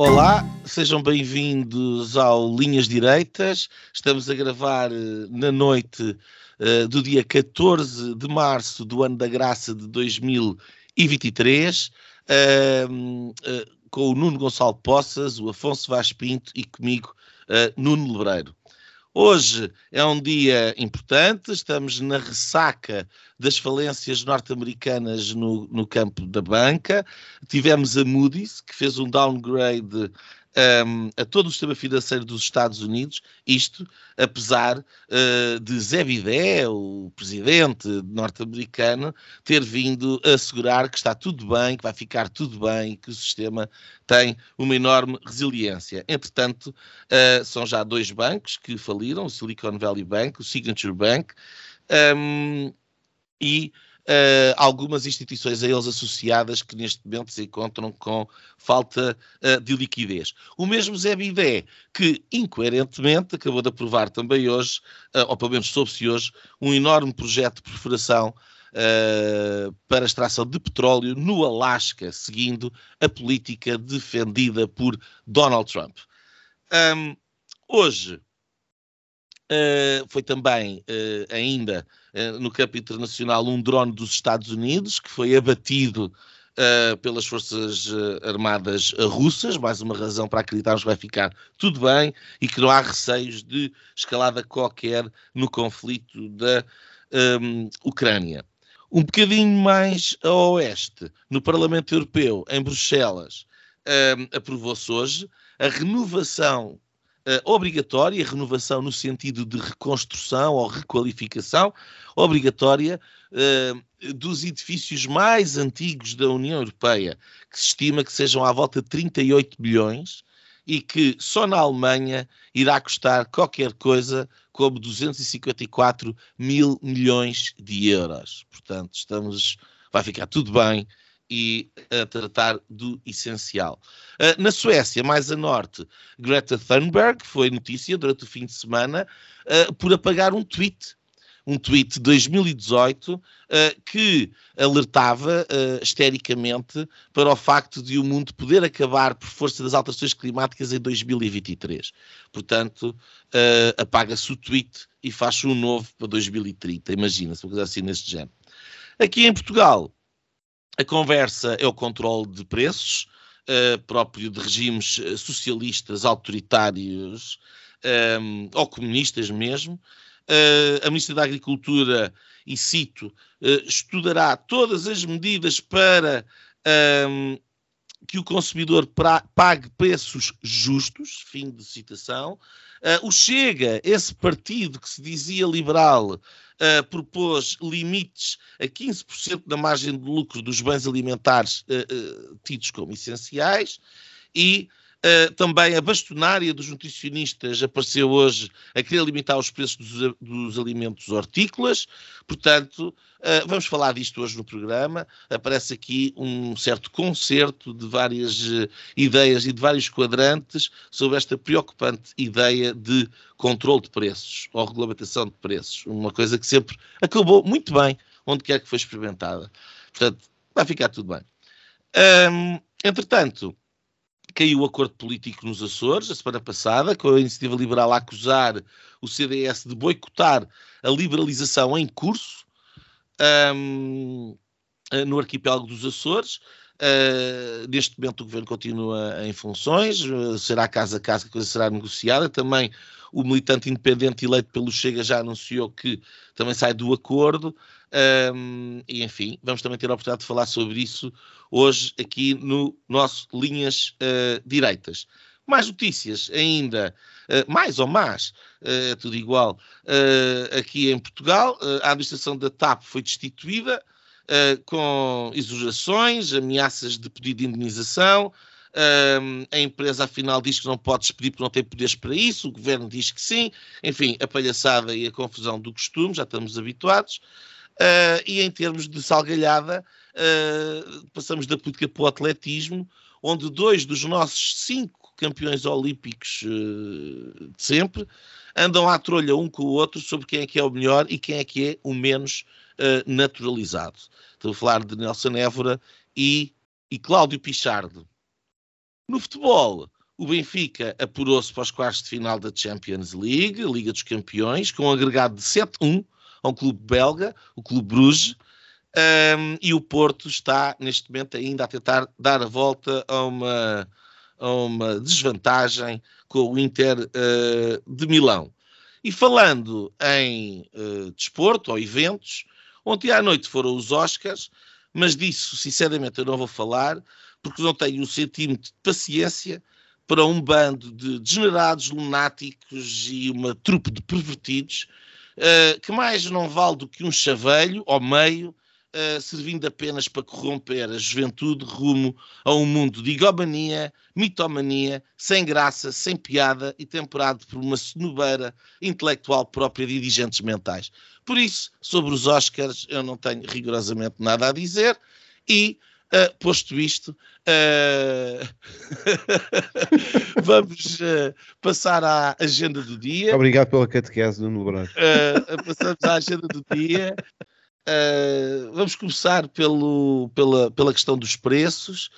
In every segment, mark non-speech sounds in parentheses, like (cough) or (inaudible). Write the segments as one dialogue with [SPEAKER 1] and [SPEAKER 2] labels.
[SPEAKER 1] Olá, sejam bem-vindos ao Linhas Direitas. Estamos a gravar eh, na noite uh, do dia 14 de março do ano da graça de 2023, uh, uh, com o Nuno Gonçalo Poças, o Afonso Vaz Pinto e comigo, Nuno Lebreiro. Hoje é um dia importante, estamos na ressaca das falências norte-americanas no, no, campo da banca. Tivemos a Moody's, que fez um downgrade um, a todo o sistema financeiro dos Estados Unidos, isto apesar uh, de Zé Bidé, o presidente norte-americano, ter vindo assegurar que está tudo bem, que vai ficar tudo bem, que o sistema tem uma enorme resiliência. Entretanto, uh, são já dois bancos que faliram, o Silicon Valley Bank, o Signature Bank, um, e uh, algumas instituições a eles associadas que neste momento se encontram com falta uh, de liquidez. O mesmo Zé Bidé, que incoerentemente acabou de aprovar também hoje, uh, ou pelo menos soube-se hoje, um enorme projeto de perfuração Uh, para extração de petróleo no Alasca, seguindo a política defendida por Donald Trump. Um, hoje uh, foi também uh, ainda no campo internacional um drone dos Estados Unidos que foi abatido uh, pelas Forças eh, Armadas Russas, mais uma razão para acreditarmos que vai ficar tudo bem e que não há receios de escalada qualquer no conflito da um, ehm, Ucrânia. Um bocadinho mais a oeste, no Parlamento Europeu, em Bruxelas, um, ehm, aprovou-se hoje a renovação obrigatória, renovação no sentido de reconstrução ou requalificação, obrigatória uh, dos edifícios mais antigos da União Europeia, que se estima que sejam à volta de 38 bilhões e que só na Alemanha irá custar qualquer coisa como 254 mil milhões de euros. Portanto, estamos, vai ficar tudo bem e a tratar do essencial. Uh, na Suécia, mais a norte, Greta Thunberg foi notícia durante o fim de semana uh, por apagar um tweet. Um tweet de 2018 uh, que alertava uh, para o facto de o mundo poder acabar por força das alterações climáticas em 2023. Portanto, apaga-se o tweet e faz um novo para 2030. Imagina-se, uma coisa assim neste género. Aqui em Portugal, a conversa é o controle de preços, uh, próprio de regimes eh, socialistas, autoritários um, ehm, ou comunistas mesmo. Uh, a Ministra da Agricultura, e cito, uh, estudará todas as medidas para um, ehm, que o consumidor pra, pague preços justos, fim de citação. Uh, o Chega, esse partido que se dizia liberal, uh, propôs limites a 15% da margem de lucro dos bens alimentares uh, tidos como essenciais e Uh, também a bastonária dos nutricionistas apareceu hoje a querer limitar os preços dos, dos alimentos hortícolas. Portanto, uh, vamos falar disto hoje no programa. Aparece aqui um certo concerto de várias uh, ideias e de vários quadrantes sobre esta preocupante ideia de controle de preços ou regulamentação de preços. Uma coisa que sempre acabou muito bem onde quer que foi experimentada. Portanto, vai ficar tudo bem. Um, entretanto, caiu o acordo político nos Açores, a semana passada, com a iniciativa liberal a acusar o CDS de boicotar a liberalização em curso um, no arquipélago dos Açores. Uh, neste momento o governo continua em funções, será casa a casa que a coisa será negociada. Também o militante independente eleito pelo Chega já anunciou que também sai do acordo. Um, e enfim, vamos também ter a oportunidade de falar sobre isso hoje aqui no nosso Linhas uh, Direitas. Mais notícias ainda, uh, mais ou mais, uh, tudo igual, aqui em Portugal. a administração da TAP foi destituída com exorações, ameaças de pedido de indenização, a empresa, afinal, diz que não pode despedir porque não tem poderes para isso, o governo diz que sim. Enfim, a palhaçada e a confusão do costume, já estamos habituados. Uh, e em termos de salgalhada, uh, passamos da política para o atletismo, onde dois dos nossos cinco campeões olímpicos uh, de sempre andam à trolha um com o outro sobre quem é que é o melhor e quem é que é o menos naturalizado. Estou a falar de Nelson Évora e, e Cláudio Pichardo. No futebol, o Benfica apurou-se para os quartos de final da Champions League, Liga dos Campeões, com um agregado de 7-1 a um clube belga, o Clube Bruges, um, e o Porto está, neste momento, ainda a tentar dar a volta a uma, a uma desvantagem com o Inter uh, de Milão. E falando em uh, desporto ou eventos, ontem à noite foram os Oscars, mas disso, sinceramente, eu não vou falar, porque não tenho um centímetro de paciência para um bando de degenerados, lunáticos e uma trupe de pervertidos uh, que mais não vale do que um chaveiro ao meio, uh, servindo apenas para corromper a juventude rumo a um mundo de igomania, mitomania, sem graça, sem piada e temperado por uma cenobeira intelectual própria de indigentes mentais. Por isso, sobre os Oscars, eu não tenho rigorosamente nada a dizer e Uh, posto isto. (laughs) vamos uh, passar à agenda do dia.
[SPEAKER 2] Obrigado pela catequese, Nuno Lebranco.
[SPEAKER 1] passamos à agenda do dia. vamos começar pelo, pela, pela questão dos preços.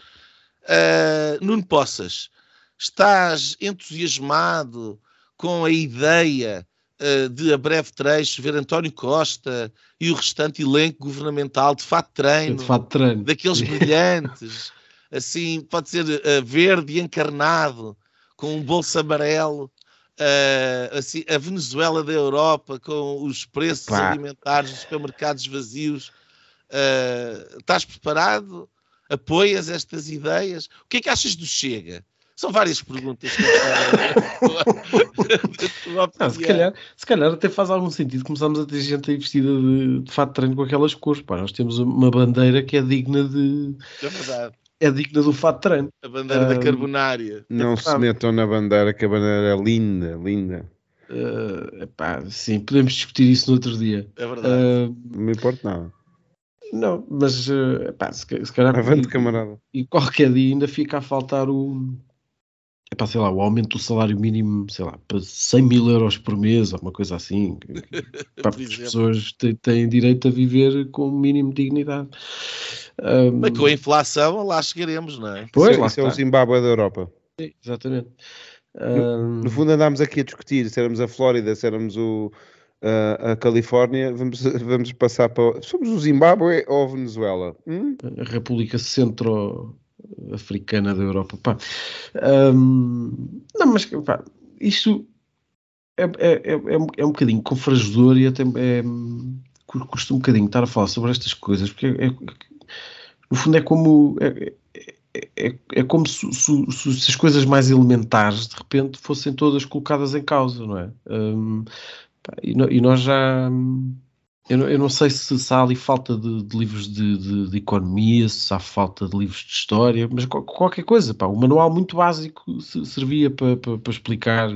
[SPEAKER 1] Nuno Poças, estás entusiasmado com a ideia uh, de a breve trecho ver António Costa e o restante elenco governamental de fato treino,
[SPEAKER 3] de fato treino.
[SPEAKER 1] daqueles (laughs) brilhantes, assim, pode ser uh, verde encarnado, com um bolso amarelo, uh, assim, a Venezuela da Europa, com os preços alimentares dos supermercados vazios. estás preparado? Apoias estas ideias? O que é que achas do Chega? São várias perguntas. Que (laughs)
[SPEAKER 3] não, se, calhar, se calhar até faz algum sentido começarmos a ter gente aí vestida de, de fato de treino com aquelas cores. Pá, nós temos uma bandeira que é digna de.
[SPEAKER 1] É verdade.
[SPEAKER 3] É digna do treino.
[SPEAKER 1] A bandeira um, da carbonária.
[SPEAKER 2] Não se metam na bandeira, que a bandeira é linda, linda.
[SPEAKER 3] Uh, epá, sim, podemos discutir isso no outro dia.
[SPEAKER 1] É verdade. Uh,
[SPEAKER 2] não me importa nada.
[SPEAKER 3] Não, mas uh, epá, se, se calhar.
[SPEAKER 2] Avante, camarada.
[SPEAKER 3] E qualquer dia ainda fica a faltar o é para, sei lá, o aumento do salário mínimo, sei lá, para 100 mil euros por mês, ou uma coisa assim. (laughs) para as pessoas têm direito a viver com o mínimo de dignidade.
[SPEAKER 1] Um, Mas com a inflação lá chegaremos, não é?
[SPEAKER 2] Pois, isso, isso é o Zimbábue da Europa.
[SPEAKER 3] Sim, exatamente.
[SPEAKER 2] No, no, fundo andámos aqui a discutir se éramos a Flórida, se éramos o, a, a Califórnia, vamos, (laughs) vamos passar para... Somos o Zimbábue ou a Venezuela? Hum?
[SPEAKER 3] A República Centro africana da Europa. Pá. Um, não, mas pá, isto é, é, é, é, um bocadinho confrangedor e até é, custa um bocadinho estar a falar sobre estas coisas, porque é, no fundo é como é, é, é como se, se, se, as coisas mais elementares de repente fossem todas colocadas em causa, não é? Um, e, no, e, nós já eu não, eu não sei se, se, há ali falta de, de livros de, de, de, economia, se há falta de livros de história, mas qualquer coisa. Pá, o manual muito básico servia para, para, para explicar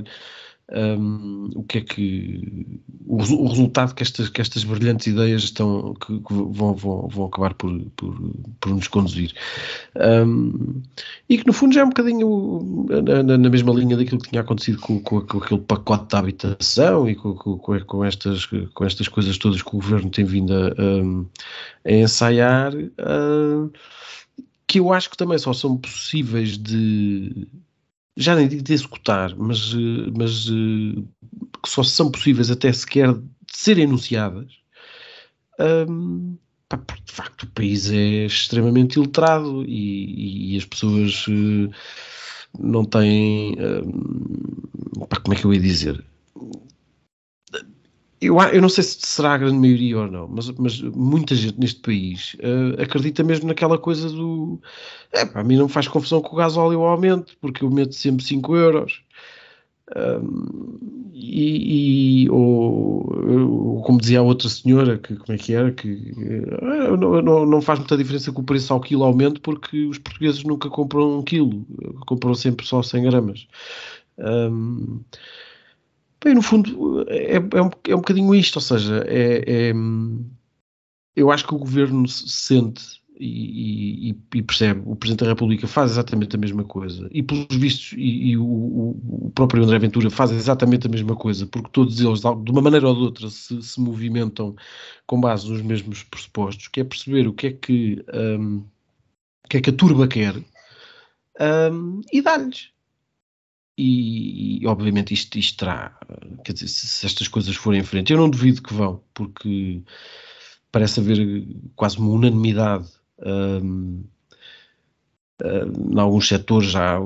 [SPEAKER 3] um, o que é que o, o, resultado que estas, que estas brilhantes ideias estão que, que vão, vão, vão acabar por, por, por nos conduzir. Um, e que no fundo já é um bocadinho na, na, mesma linha daquilo que tinha acontecido com, com, com aquele pacote de habitação e com, com, com, estas, com estas coisas todas que o governo tem vindo a, a, ensaiar que eu acho que também só são possíveis de já nem digo de executar, mas, eh, mas eh, que só são possíveis até sequer de serem enunciadas, um, porque de facto o país é extremamente iletrado e, e as pessoas uh, não têm. Um, como é que eu ia dizer? Eu, eu não sei se será a grande maioria ou não, mas, mas muita gente neste país uh, acredita mesmo naquela coisa do. É, mim não faz confusão com o gás óleo aumente, porque eu meto sempre 5 euros. Um, e, e ou, como dizia a outra senhora, que como é que era, que uh, não, não, não, faz muita diferença que o preço ao quilo aumente porque os portugueses nunca compram um quilo, compram sempre só 100 gramas. Um, bem, no fundo, é, é, um, é um bocadinho isto, ou seja, é, é eu acho que o governo se sente e, e, e, percebe, o Presidente da República faz exatamente a mesma coisa, e pelos vistos, e, e o, o, próprio André Ventura faz exatamente a mesma coisa, porque todos eles, de uma maneira ou de outra, se, se movimentam com base nos mesmos pressupostos, que é perceber o que é que, um, o que, é que a turba quer um, e dar-lhes. E, e, obviamente isto, isto terá, quer dizer, se, se estas coisas forem em frente, eu não duvido que vão, porque parece haver quase uma unanimidade um, em alguns setores já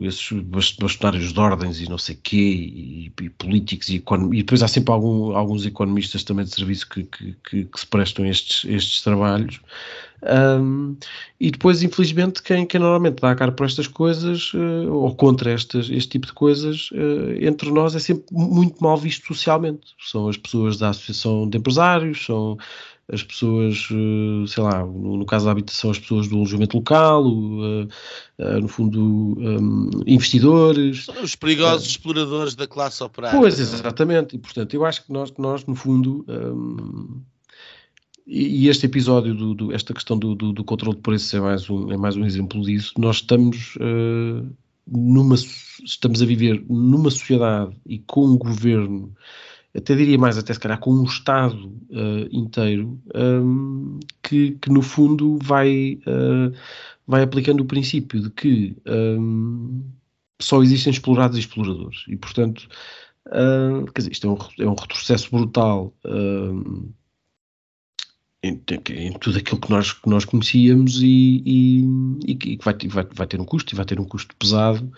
[SPEAKER 3] esses bastonários de ordens e não sei quê, e, e políticos e, e, depois há sempre algum, alguns economistas também de serviço que, que, que, que se prestam estes, estes trabalhos. Um, e depois, infelizmente, quem, quem normalmente dá a cara por estas coisas uh, ou contra estas, este tipo de coisas, uh, entre nós é sempre muito mal visto socialmente. São as pessoas da Associação de Empresários, são as pessoas, eh, sei lá, no, no, caso da habitação, as pessoas do alojamento local, o, uh, uh, no fundo, um, investidores.
[SPEAKER 1] São os perigosos uh, exploradores da classe operária.
[SPEAKER 3] Pois, é? exatamente. E, portanto, eu acho que nós, nós no fundo, um, e, este episódio, do, do, esta questão do, do, do, controle de preços é mais um, é mais um exemplo disso. Nós estamos numa, estamos a viver numa sociedade e com um governo até diria mais, até se calhar com um Estado uh, inteiro, um, que, que, no fundo vai, uh, vai aplicando o princípio de que um, só existem explorados e exploradores. E, portanto, uh, quer dizer, isto é um, é um retrocesso brutal em, em, tudo aquilo que nós, que nós conhecíamos e, e, e que vai, vai, vai ter um custo, e vai ter um custo pesado.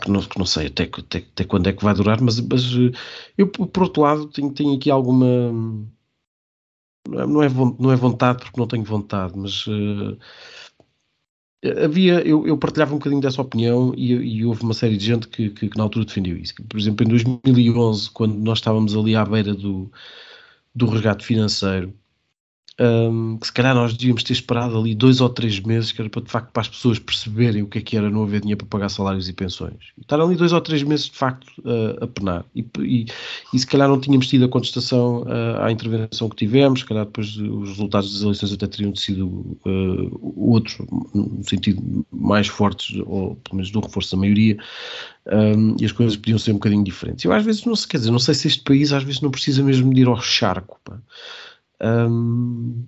[SPEAKER 3] Que não, que não sei até, até, até, quando é que vai durar, mas, mas eh, eu, por outro lado, tenho, tenho aqui alguma. Não é, não é vontade, porque não tenho vontade, mas uh, havia. Eu, eu, partilhava um bocadinho dessa opinião e, e houve uma série de gente que, que, que, na altura defendeu isso. Por exemplo, em 2011, quando nós estávamos ali à beira do, do resgate financeiro, um, que se calhar nós devíamos ter esperado ali dois ou três meses, que era para de facto para as pessoas perceberem o que é que era não haver dinheiro para pagar salários e pensões. Estar ali dois ou três meses de facto uh, a penar. E, e, e, se calhar não tínhamos tido a contestação uh, à intervenção que tivemos, se calhar depois os resultados das eleições até teriam sido uh, outros, no sentido mais fortes, ou pelo menos do reforço da maioria. Um, e as coisas podiam ser um bocadinho diferentes. Eu às vezes não sei, quer dizer, não sei se este país às vezes não precisa mesmo de ir ao charco. Pá. Um,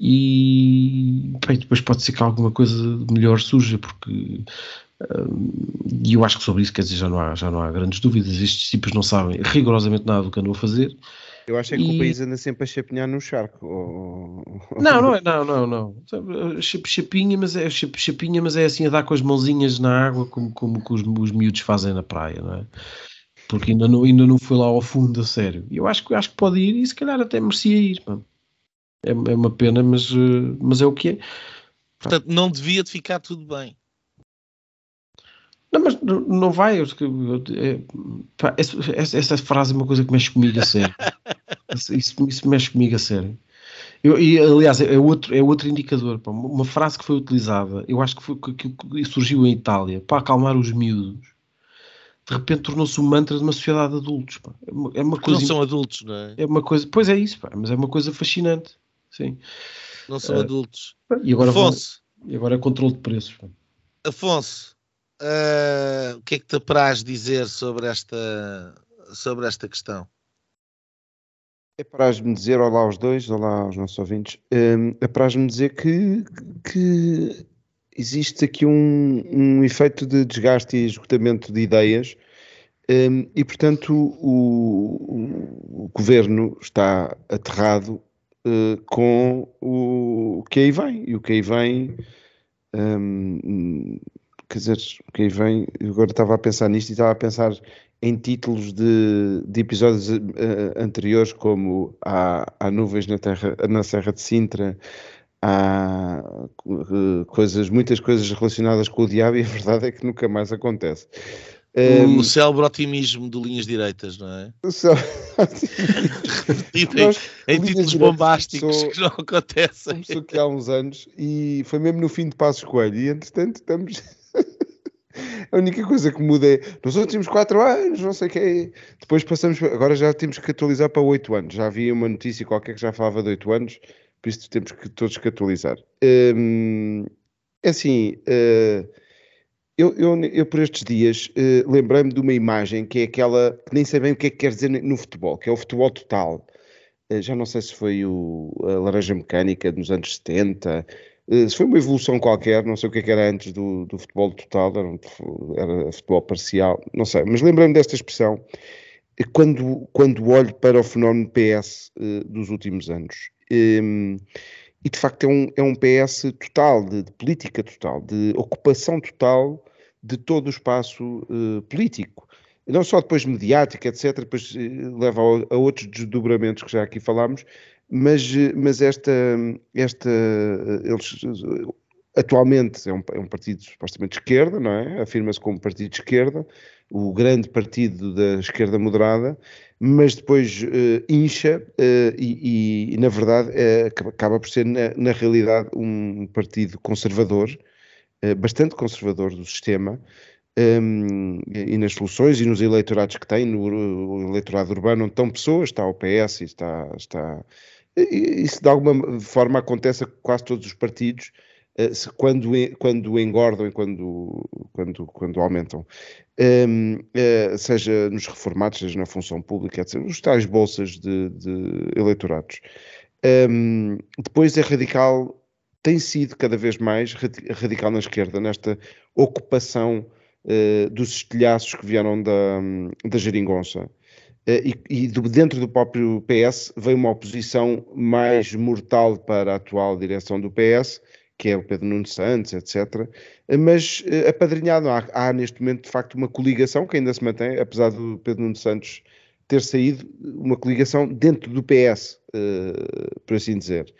[SPEAKER 3] e bem, depois pode ser que alguma coisa melhor surja, porque e eu acho que sobre isso, quer dizer, já não há, já não há grandes dúvidas. Estes tipos não sabem rigorosamente nada do que andam a fazer.
[SPEAKER 2] Eu acho é que e... o país anda sempre a chapinhar no charco. Ou...
[SPEAKER 3] Não, não é, (laughs) não, não, não. Chapinha, mas é chapinha, mas é assim a dar com as mãozinhas na água, como, como os, os miúdos fazem na praia, não é? porque ainda não, ainda não foi lá ao fundo a sério. Eu acho, que, acho que pode ir e se calhar até merecia ir. É, é uma pena, mas, eh, mas é o que é.
[SPEAKER 1] Portanto, não devia de ficar tudo bem.
[SPEAKER 3] Não, mas não vai. É, essa, essa, frase é uma coisa que mexe comigo a sério. (laughs) isso, isso mexe comigo a sério. Eu, e, aliás, é outro, é outro indicador. Pá, uma frase que foi utilizada, eu acho que, foi, que, que surgiu em Itália para acalmar os miúdos de repente tornou-se um mantra de uma sociedade de adultos. Pá. É uma, é uma coisa.
[SPEAKER 1] Não são adultos, não é?
[SPEAKER 3] É uma coisa. Pois é isso, pá, mas é uma coisa fascinante. Sim.
[SPEAKER 1] Não são uh, adultos.
[SPEAKER 3] E agora, Afonso. Vou, e agora é controle de preços.
[SPEAKER 1] Afonso, uh, o que é que te apraz dizer sobre esta, sobre esta questão?
[SPEAKER 2] É apraz-me dizer, olá aos dois, olá aos nossos ouvintes, um, apraz-me dizer que, que existe aqui um, um efeito de desgaste e esgotamento de ideias um, e, portanto, o, o, governo está aterrado uh, com o, o, que aí vem. E o que aí vem, um, quer dizer, o que aí vem, agora estava a pensar nisto e estava a pensar em títulos de, de episódios uh, anteriores, como há, há nuvens na, terra, na Serra de Sintra, há uh, coisas, muitas coisas relacionadas com o diabo e a verdade é que nunca mais acontece.
[SPEAKER 1] Um, o célebre otimismo de linhas direitas, não é? O célebre (laughs) em, em títulos bombásticos sou, que não acontecem.
[SPEAKER 2] Começou aqui há uns anos e foi mesmo no fim de Passos Coelho e entretanto estamos... (laughs) A única coisa que muda é nos últimos 4 anos, não sei o que Depois passamos, agora já temos que atualizar para 8 anos. Já havia uma notícia qualquer que já falava de 8 anos, por isso temos que todos que atualizar. Hum, é assim, uh, eu, eu, eu, por estes dias uh, lembrei-me de uma imagem que é aquela que nem sei bem o que é que quer dizer no futebol, que é o futebol total. Uh, já não sei se foi o, a laranja mecânica nos anos 70, uh, se foi uma evolução qualquer, não sei o que, é que era antes do, do futebol total, era, era, futebol parcial, não sei, mas lembrei-me desta expressão quando, quando olho para o fenómeno PS dos últimos anos. Um, e de facto é um, é um PS total, de, de política total, de ocupação total de todo o espaço uh, político. Não só depois mediático, etc., depois uh, leva a, a, outros desdobramentos que já aqui falámos, mas, uh, mas esta, esta eles atualmente é um, é um, partido supostamente de esquerda, não é? Afirma-se como partido de esquerda, o grande partido da esquerda moderada, mas depois uh, incha uh, e, e, na verdade, uh, acaba por ser, na, na, realidade, um partido conservador, bastante conservador do sistema, um, e nas soluções e nos eleitorados que tem, no eleitorado urbano onde estão pessoas, está o PS, está, está isso de alguma forma acontece a quase todos os partidos, quando, quando engordam e quando, quando, quando aumentam um, uh, seja nos reformados, seja na função pública, etc. Os tais bolsas de, de eleitorados. Um, depois é radical, tem sido cada vez mais radical na esquerda, nesta ocupação uh, dos estilhaços que vieram da, da geringonça. Uh, e, e do, dentro do próprio PS veio uma oposição mais mortal para a atual direção do PS, que é o Pedro Nuno Santos, etc. Mas uh, apadrinhado, há, há, neste momento de facto uma coligação que ainda se mantém, apesar do Pedro Nuno Santos ter saído, uma coligação dentro do PS, eh, por assim dizer.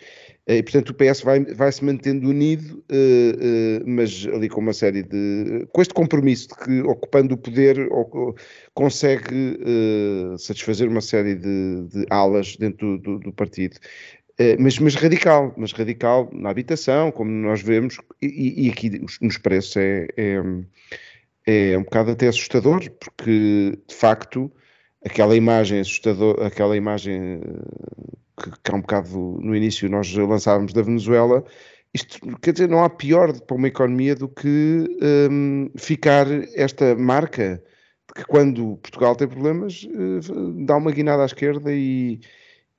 [SPEAKER 2] Uh, e portanto o PS vai, vai se mantendo unido, mas ali com uma série de. com este compromisso de que ocupando o poder consegue satisfazer uma série de, de alas dentro do, do, do partido. Eh, mas, mas, radical, mas radical na habitação, como nós vemos, e, e aqui nos preços é, é, é, um bocado até assustador, porque de facto aquela imagem assustadora, aquela imagem eh, que, que há um bocado no início nós lançávamos da Venezuela, isto quer dizer, não há pior para uma economia do que um, ficar esta marca que quando Portugal tem problemas uh, dá uma guinada à esquerda e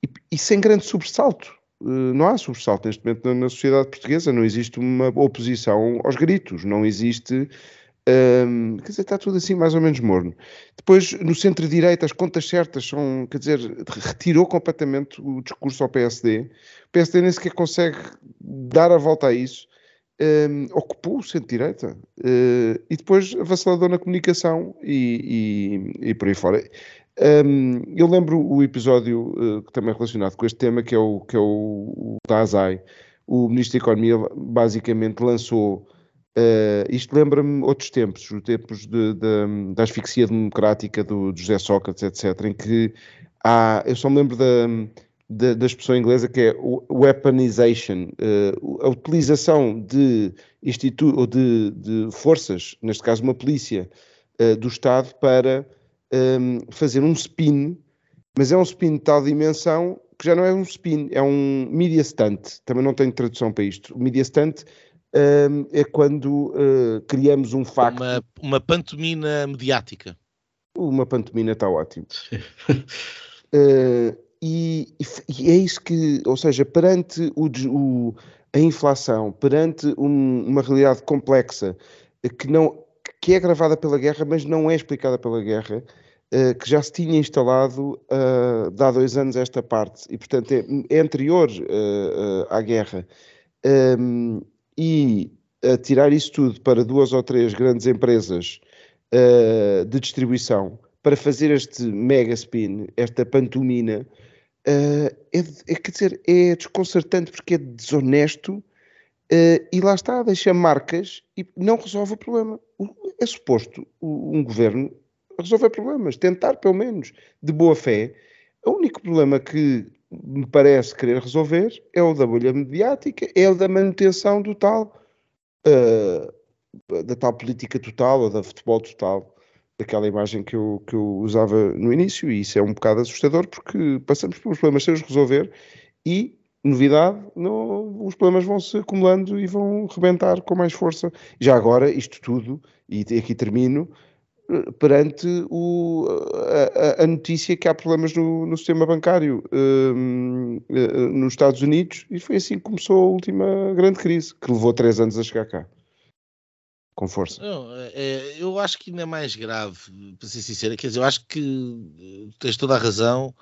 [SPEAKER 2] e, e sem grande sobressalto. Uh, não há sobressalto neste momento na, na, sociedade portuguesa, não existe uma oposição aos gritos, não existe. Um, quer dizer, está tudo assim mais ou menos morno. Depois, no centro-direita, as contas certas são, quer dizer, retirou completamente o discurso ao PSD. O PSD nem sequer consegue dar a volta a isso. Um, ocupou o centro-direita uh, e depois avassalador na comunicação e, e, e por aí fora. Um, eu lembro o episódio uh, também é relacionado com este tema, que é o, que é o, o da ASAI. O Ministro da Economia basicamente lançou. Uh, isto lembra-me outros tempos, os tempos de, de, da asfixia democrática do, José Sócrates, etc., em que há. Eu só me lembro da, da, da expressão inglesa que é weaponization, uh, a utilização de, institu ou de, de forças, neste caso uma polícia, uh, do Estado para um, fazer um spin, mas é um spin de tal dimensão que já não é um spin, é um media stunt. Também não tenho tradução para isto. Media stunt é quando uh, criamos um facto.
[SPEAKER 1] Uma, uma pantomina mediática.
[SPEAKER 2] Uma pantomina está ótimo. uh, (laughs) e, e, é isso que, ou seja, perante o, o, a inflação, perante um, uma realidade complexa que não que é agravada pela guerra, mas não é explicada pela guerra, uh, que já se tinha instalado uh, de há dois anos esta parte, e portanto é, é anterior uh, à guerra. Um, e tirar isso tudo para duas ou três grandes empresas de distribuição para fazer este mega spin, esta pantomina, uh, é, é, quer dizer, é desconcertante porque é desonesto uh, e lá está, deixa marcas e não resolve o problema. É suposto um governo resolver problemas, tentar pelo menos, de boa fé. O único problema que me parece querer resolver é o da bolha mediática, é o da manutenção do tal, uh, da tal política total ou da futebol total, daquela imagem que eu, que eu usava no início, e isso é um bocado assustador porque passamos pelos problemas sem os resolver e, novidade, os problemas vão se acumulando e vão rebentar com mais força. Já agora, isto tudo, e aqui termino, perante o, a, a, notícia que há problemas no, no sistema bancário um, uh, nos Estados Unidos e foi assim que começou a última grande crise, que levou três anos a chegar cá. Com força.
[SPEAKER 1] Não, é, é eu acho que ainda é mais grave, para ser sincero, quer dizer, eu acho que tens toda a razão,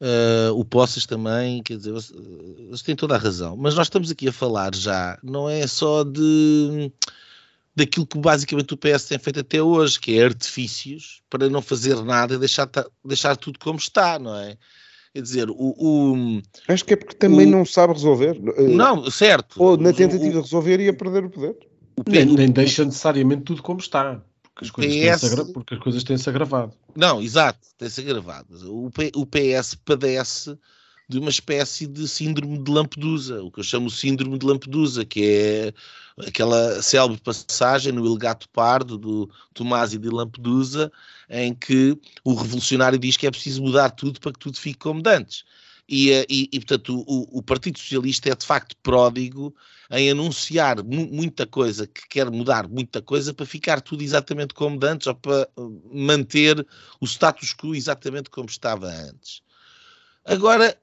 [SPEAKER 1] uh, o Poças também, quer dizer, eles têm toda a razão, mas nós estamos aqui a falar já, não é só de daquilo que basicamente o PS tem feito até hoje, que é artifícios para não fazer nada e deixar, deixar tudo como está, não é? Quer dizer, o. o
[SPEAKER 2] Acho que é porque também o, não sabe resolver.
[SPEAKER 1] Não, certo.
[SPEAKER 2] Ou na tentativa de resolver ia perder o poder.
[SPEAKER 3] O nem, nem deixa necessariamente tudo como está. Porque as, coisas PS... porque as coisas têm-se agravado.
[SPEAKER 1] Não, exato, têm-se agravado. O, P... o PS padece de uma espécie de síndrome de Lampedusa, o que eu chamo síndrome de Lampedusa, que é aquela célebre passagem no Il Gato Pardo do Tomasi de Lampedusa, em que o revolucionário diz que é preciso mudar tudo para que tudo fique como dantes. E, eh, e, e portanto, o, o, Partido Socialista é de facto pródigo em anunciar mu muita coisa, que quer mudar muita coisa para ficar tudo exatamente como antes ou para eh, manter o status quo exatamente como estava antes. Agora,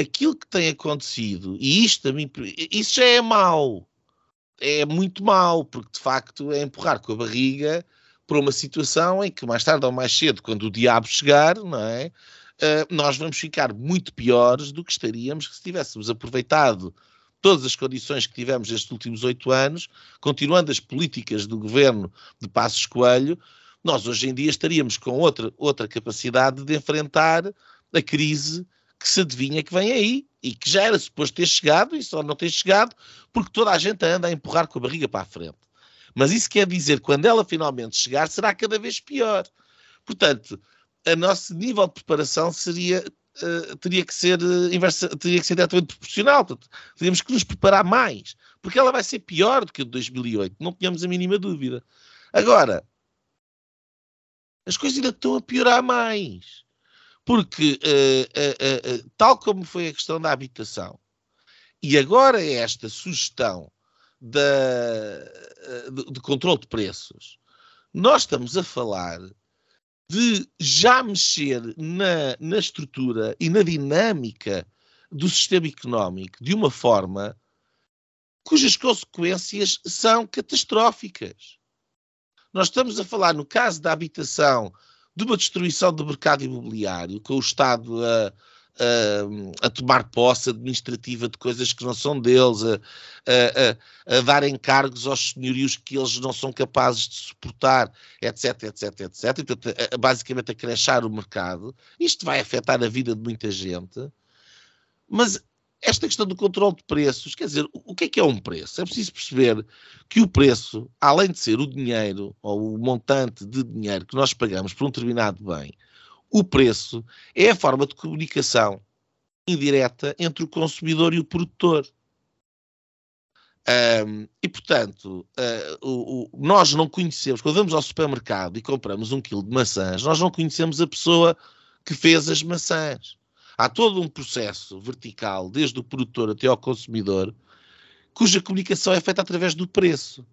[SPEAKER 1] aquilo que tem acontecido, e isto a mim, isso já é mau, é muito mau, porque de facto é empurrar com a barriga para uma situação em que mais tarde ou mais cedo, quando o diabo chegar, não é? Uh, nós vamos ficar muito piores do que estaríamos se tivéssemos aproveitado todas as condições que tivemos nestes últimos oito anos, continuando as políticas do governo de Passos Coelho, nós hoje em dia estaríamos com outra, outra capacidade de enfrentar a crise que se adivinha que vem aí e que já era suposto ter chegado e só não ter chegado porque toda a gente anda a empurrar com a barriga para a frente. Mas isso quer dizer que quando ela finalmente chegar será cada vez pior. Portanto, a nosso nível de preparação seria Uh, teria que ser uh, inversa, teria que ser diretamente proporcional. Portanto, teríamos que nos preparar mais, porque ela vai ser pior do que a de 2008, não tínhamos a mínima dúvida. Agora, as coisas ainda estão a piorar mais. Porque, uh, uh, uh, tal como foi a questão da habitação, e agora é esta sugestão da, de, de controle de preços, nós estamos a falar de já mexer na, na estrutura e na dinâmica do sistema económico de uma forma cujas consequências são catastróficas. Nós estamos a falar, no caso da habitação, de uma destruição do mercado imobiliário, com o Estado a, a, a, tomar posse administrativa de coisas que não são deles, a, a, dar encargos aos senhorios que eles não são capazes de suportar, etc, etc, etc. E, portanto, basicamente a crechar o mercado. Isto vai afetar a vida de muita gente. Mas esta questão do controle de preços, quer dizer, o que é que é um preço? É preciso perceber que o preço, além de ser o dinheiro ou o montante de dinheiro que nós pagamos por um determinado bem, o preço é a forma de comunicação indireta entre o consumidor e o produtor. Um, e, portanto, uh, o, o, nós não conhecemos, quando vamos ao supermercado e compramos um quilo de maçãs, nós não conhecemos a pessoa que fez as maçãs. Há todo um processo vertical, desde o produtor até ao consumidor, cuja comunicação é feita através do preço.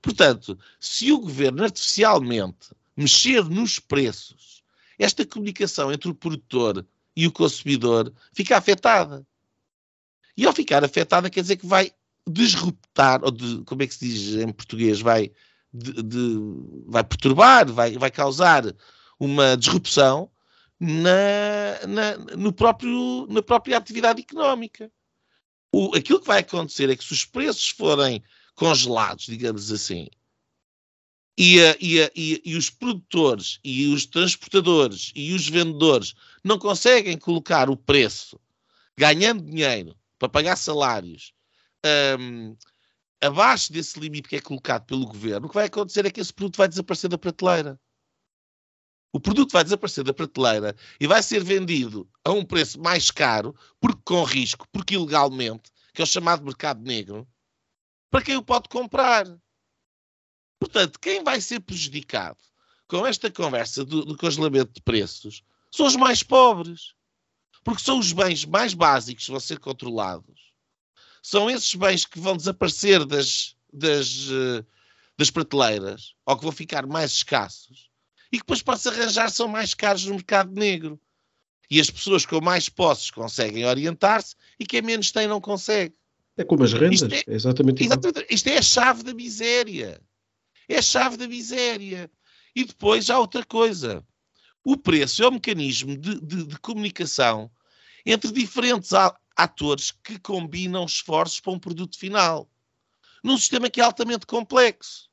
[SPEAKER 1] Portanto, se o governo artificialmente mexer nos preços, esta comunicação entre o produtor e o consumidor fica afetada. E ao ficar afetada, quer dizer que vai disruptar, ou de, como é que se diz em português, vai, de, de, vai perturbar, vai, vai causar uma disrupção na, na, no próprio, na própria atividade económica. O, aquilo que vai acontecer é que se os preços forem congelados, digamos assim, e, a, e, a, e, e, os produtores e os transportadores e os vendedores não conseguem colocar o preço ganhando dinheiro para pagar salários um, abaixo desse limite que é colocado pelo governo, o que vai acontecer é que esse produto vai desaparecer da prateleira. O produto vai desaparecer da prateleira e vai ser vendido a um preço mais caro, porque com risco, porque ilegalmente, que é o chamado mercado negro, para quem o pode comprar. Portanto, quem vai ser prejudicado com esta conversa do, do congelamento de preços são os mais pobres. Porque são os bens mais básicos que vão ser controlados. São esses bens que vão desaparecer das, das, eh, das prateleiras ou que vão ficar mais escassos e que depois se arranjar são mais caros no mercado negro. E as pessoas com mais posses conseguem orientar-se e quem menos tem não consegue.
[SPEAKER 3] É como as rendas, é, é exatamente,
[SPEAKER 1] exatamente Isto é a chave da miséria. É a chave da miséria. E depois há outra coisa. O preço é um mecanismo de, de, de comunicação entre diferentes atores que combinam esforços para um produto final. Num sistema que é altamente complexo.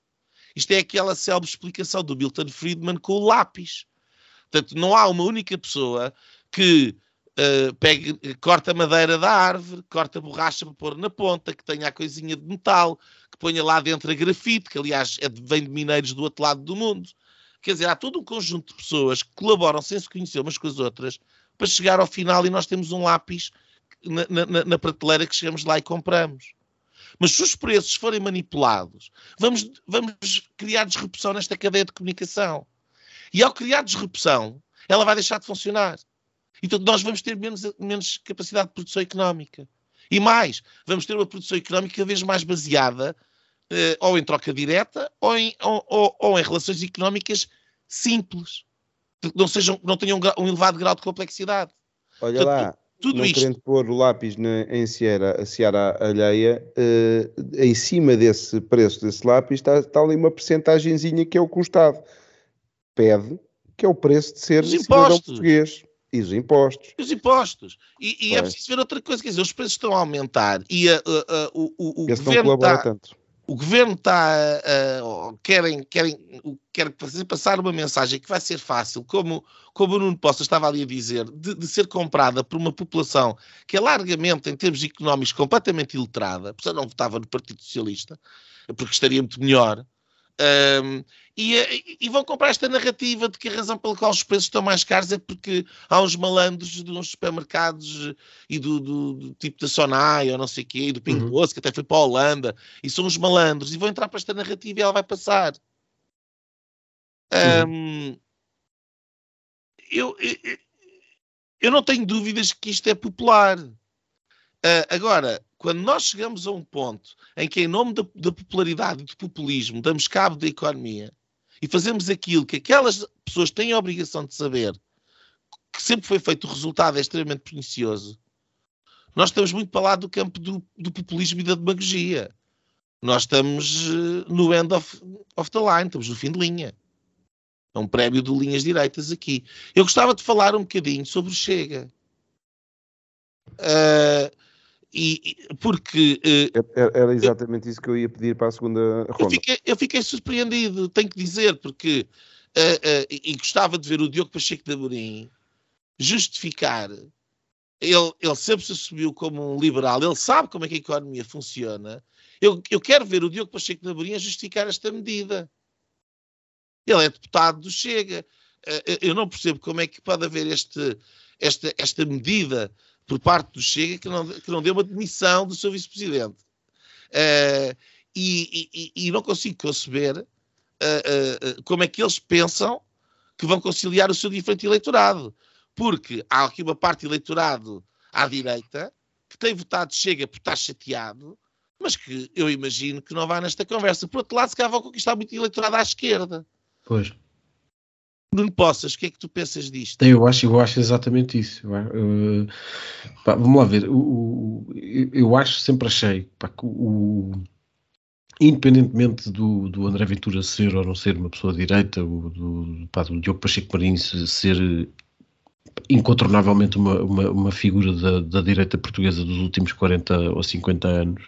[SPEAKER 1] Isto é aquela célebre explicação do Milton Friedman com o lápis. Portanto, não há uma única pessoa que uh, pegue, corta a madeira da árvore, corta a borracha para pôr na ponta, que tenha a coisinha de metal, que ponha lá dentro a grafite, que aliás é de, vem de mineiros do outro lado do mundo. Quer dizer, há todo um conjunto de pessoas que colaboram sem se conhecer umas com as outras para chegar ao final e nós temos um lápis na, na, na prateleira que chegamos lá e compramos. Mas se os preços forem manipulados, vamos, vamos criar disrupção nesta cadeia de comunicação. E ao criar disrupção, ela vai deixar de funcionar. Então nós vamos ter menos, menos capacidade de produção económica. E mais, vamos ter uma produção económica cada vez mais baseada eh, ou em troca direta ou em, ou, ou, ou em relações económicas simples. Que não, sejam, não tenham um, um elevado grau de complexidade.
[SPEAKER 2] Olha Portanto, lá, tudo não isto. querendo pôr o lápis na, em seara, a seara alheia, uh, em cima desse preço desse lápis está, está ali uma percentagenzinha que é o que o Estado pede, que é o preço de ser cidadão português. E os impostos.
[SPEAKER 1] Os impostos. E, e é preciso ver outra coisa, quer dizer, os preços estão a aumentar e a, a, a, o, o, o governo está... Tanto o governo está uh, querem, querem, quer fazer passar uma mensagem que vai ser fácil, como, como o Nuno Poça estava ali a dizer, de, de, ser comprada por uma população que é largamente, em termos económicos, completamente iletrada, por isso não votava no Partido Socialista, porque estaria muito melhor, um, e, e, vão comprar esta narrativa de que a razão pela qual os preços estão mais caros é porque há uns malandros de uns supermercados e do, do, do tipo da Sonai ou não sei o quê, e do Pingo uhum. que até foi para a Holanda, e são os malandros, e vão entrar para esta narrativa e ela vai passar. Um, uhum. eu, eu, eu não tenho dúvidas que isto é popular. Uh, agora, quando nós chegamos a um ponto em que, em nome da, da popularidade e do populismo, damos cabo da economia e fazemos aquilo que aquelas pessoas têm a obrigação de saber, que sempre foi feito, o resultado é extremamente pernicioso, nós estamos muito para lá do campo do, do populismo e da demagogia. Nós estamos uh, no end of, of the line, estamos no fim de linha. É um prémio de linhas direitas aqui. Eu gostava de falar um bocadinho sobre o Chega. Uh, e, porque.
[SPEAKER 2] Uh, era exatamente isso que eu ia pedir para a segunda ronda.
[SPEAKER 1] Eu fiquei, eu fiquei surpreendido, tenho que dizer, porque. Uh, uh, e gostava de ver o Diogo Pacheco de Amorim justificar. Ele, ele sempre se assumiu como um liberal, ele sabe como é que a economia funciona. Eu, eu quero ver o Diogo Pacheco de Amorim a justificar esta medida. Ele é deputado do Chega. Eu não percebo como é que pode haver este, esta, esta medida por parte do Chega que não, que não deu uma demissão do seu vice-presidente. Uh, e, e, e, não consigo conceber uh, uh, como é que eles pensam que vão conciliar o seu diferente eleitorado. Porque há aqui uma parte eleitorado à direita que tem votado Chega por estar chateado, mas que eu imagino que não vai nesta conversa. Por outro lado, se calhar vão conquistar muito eleitorado à esquerda.
[SPEAKER 3] Pois.
[SPEAKER 1] Nuno Poças, o que é que tu pensas disto?
[SPEAKER 3] Eu acho, eu acho exatamente isso. Uh, pá, vamos lá ver. O, eu acho, sempre achei pá, que o, independentemente do, do André Ventura ser ou não ser uma pessoa direita, o, do, pá, do Diogo Pacheco Marinho ser incontornavelmente uma, uma, uma figura da, da, direita portuguesa dos últimos 40 ou 50 anos.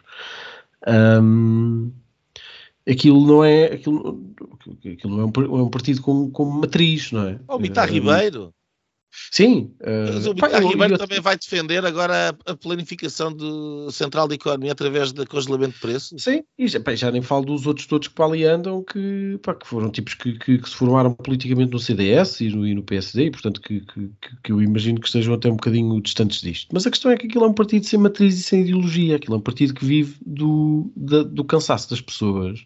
[SPEAKER 3] Um, aquilo não é aquilo, aquilo não é um, é um partido com, com matriz, não é?
[SPEAKER 1] Ou o Mitar Ribeiro.
[SPEAKER 3] Sim.
[SPEAKER 1] Uh, Mas o Vitor Ribeiro também vai defender agora a, a, planificação do Central de Economia através do congelamento de preços?
[SPEAKER 3] Sim, e já, pá, já, nem falo dos outros todos que para ali andam, que, pá, que foram tipos que, que, que, se formaram politicamente no CDS e no, e no PSD, e portanto que, que, eu imagino que estejam até um bocadinho distantes disto. Mas a questão é que aquilo é um partido sem matriz e sem ideologia, aquilo é um partido que vive do, da, do cansaço das pessoas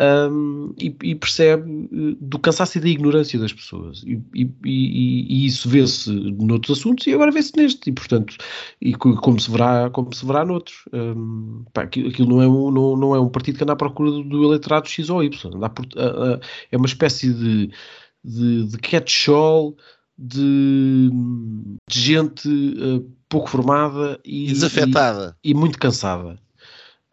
[SPEAKER 3] um, e, e, percebe eh, do cansaço e da ignorância das pessoas. E, e, e isso vê-se noutros assuntos e agora vê-se neste. E, portanto, e como se verá, como se verá noutros. Um, pá, aquilo não é, um, não, não é um partido que anda à procura do, do eleitorado X ou Y. Por, a, a, é uma espécie de, de, de catch-all de, de, gente uh, pouco formada e
[SPEAKER 1] desafetada
[SPEAKER 3] e, e muito cansada.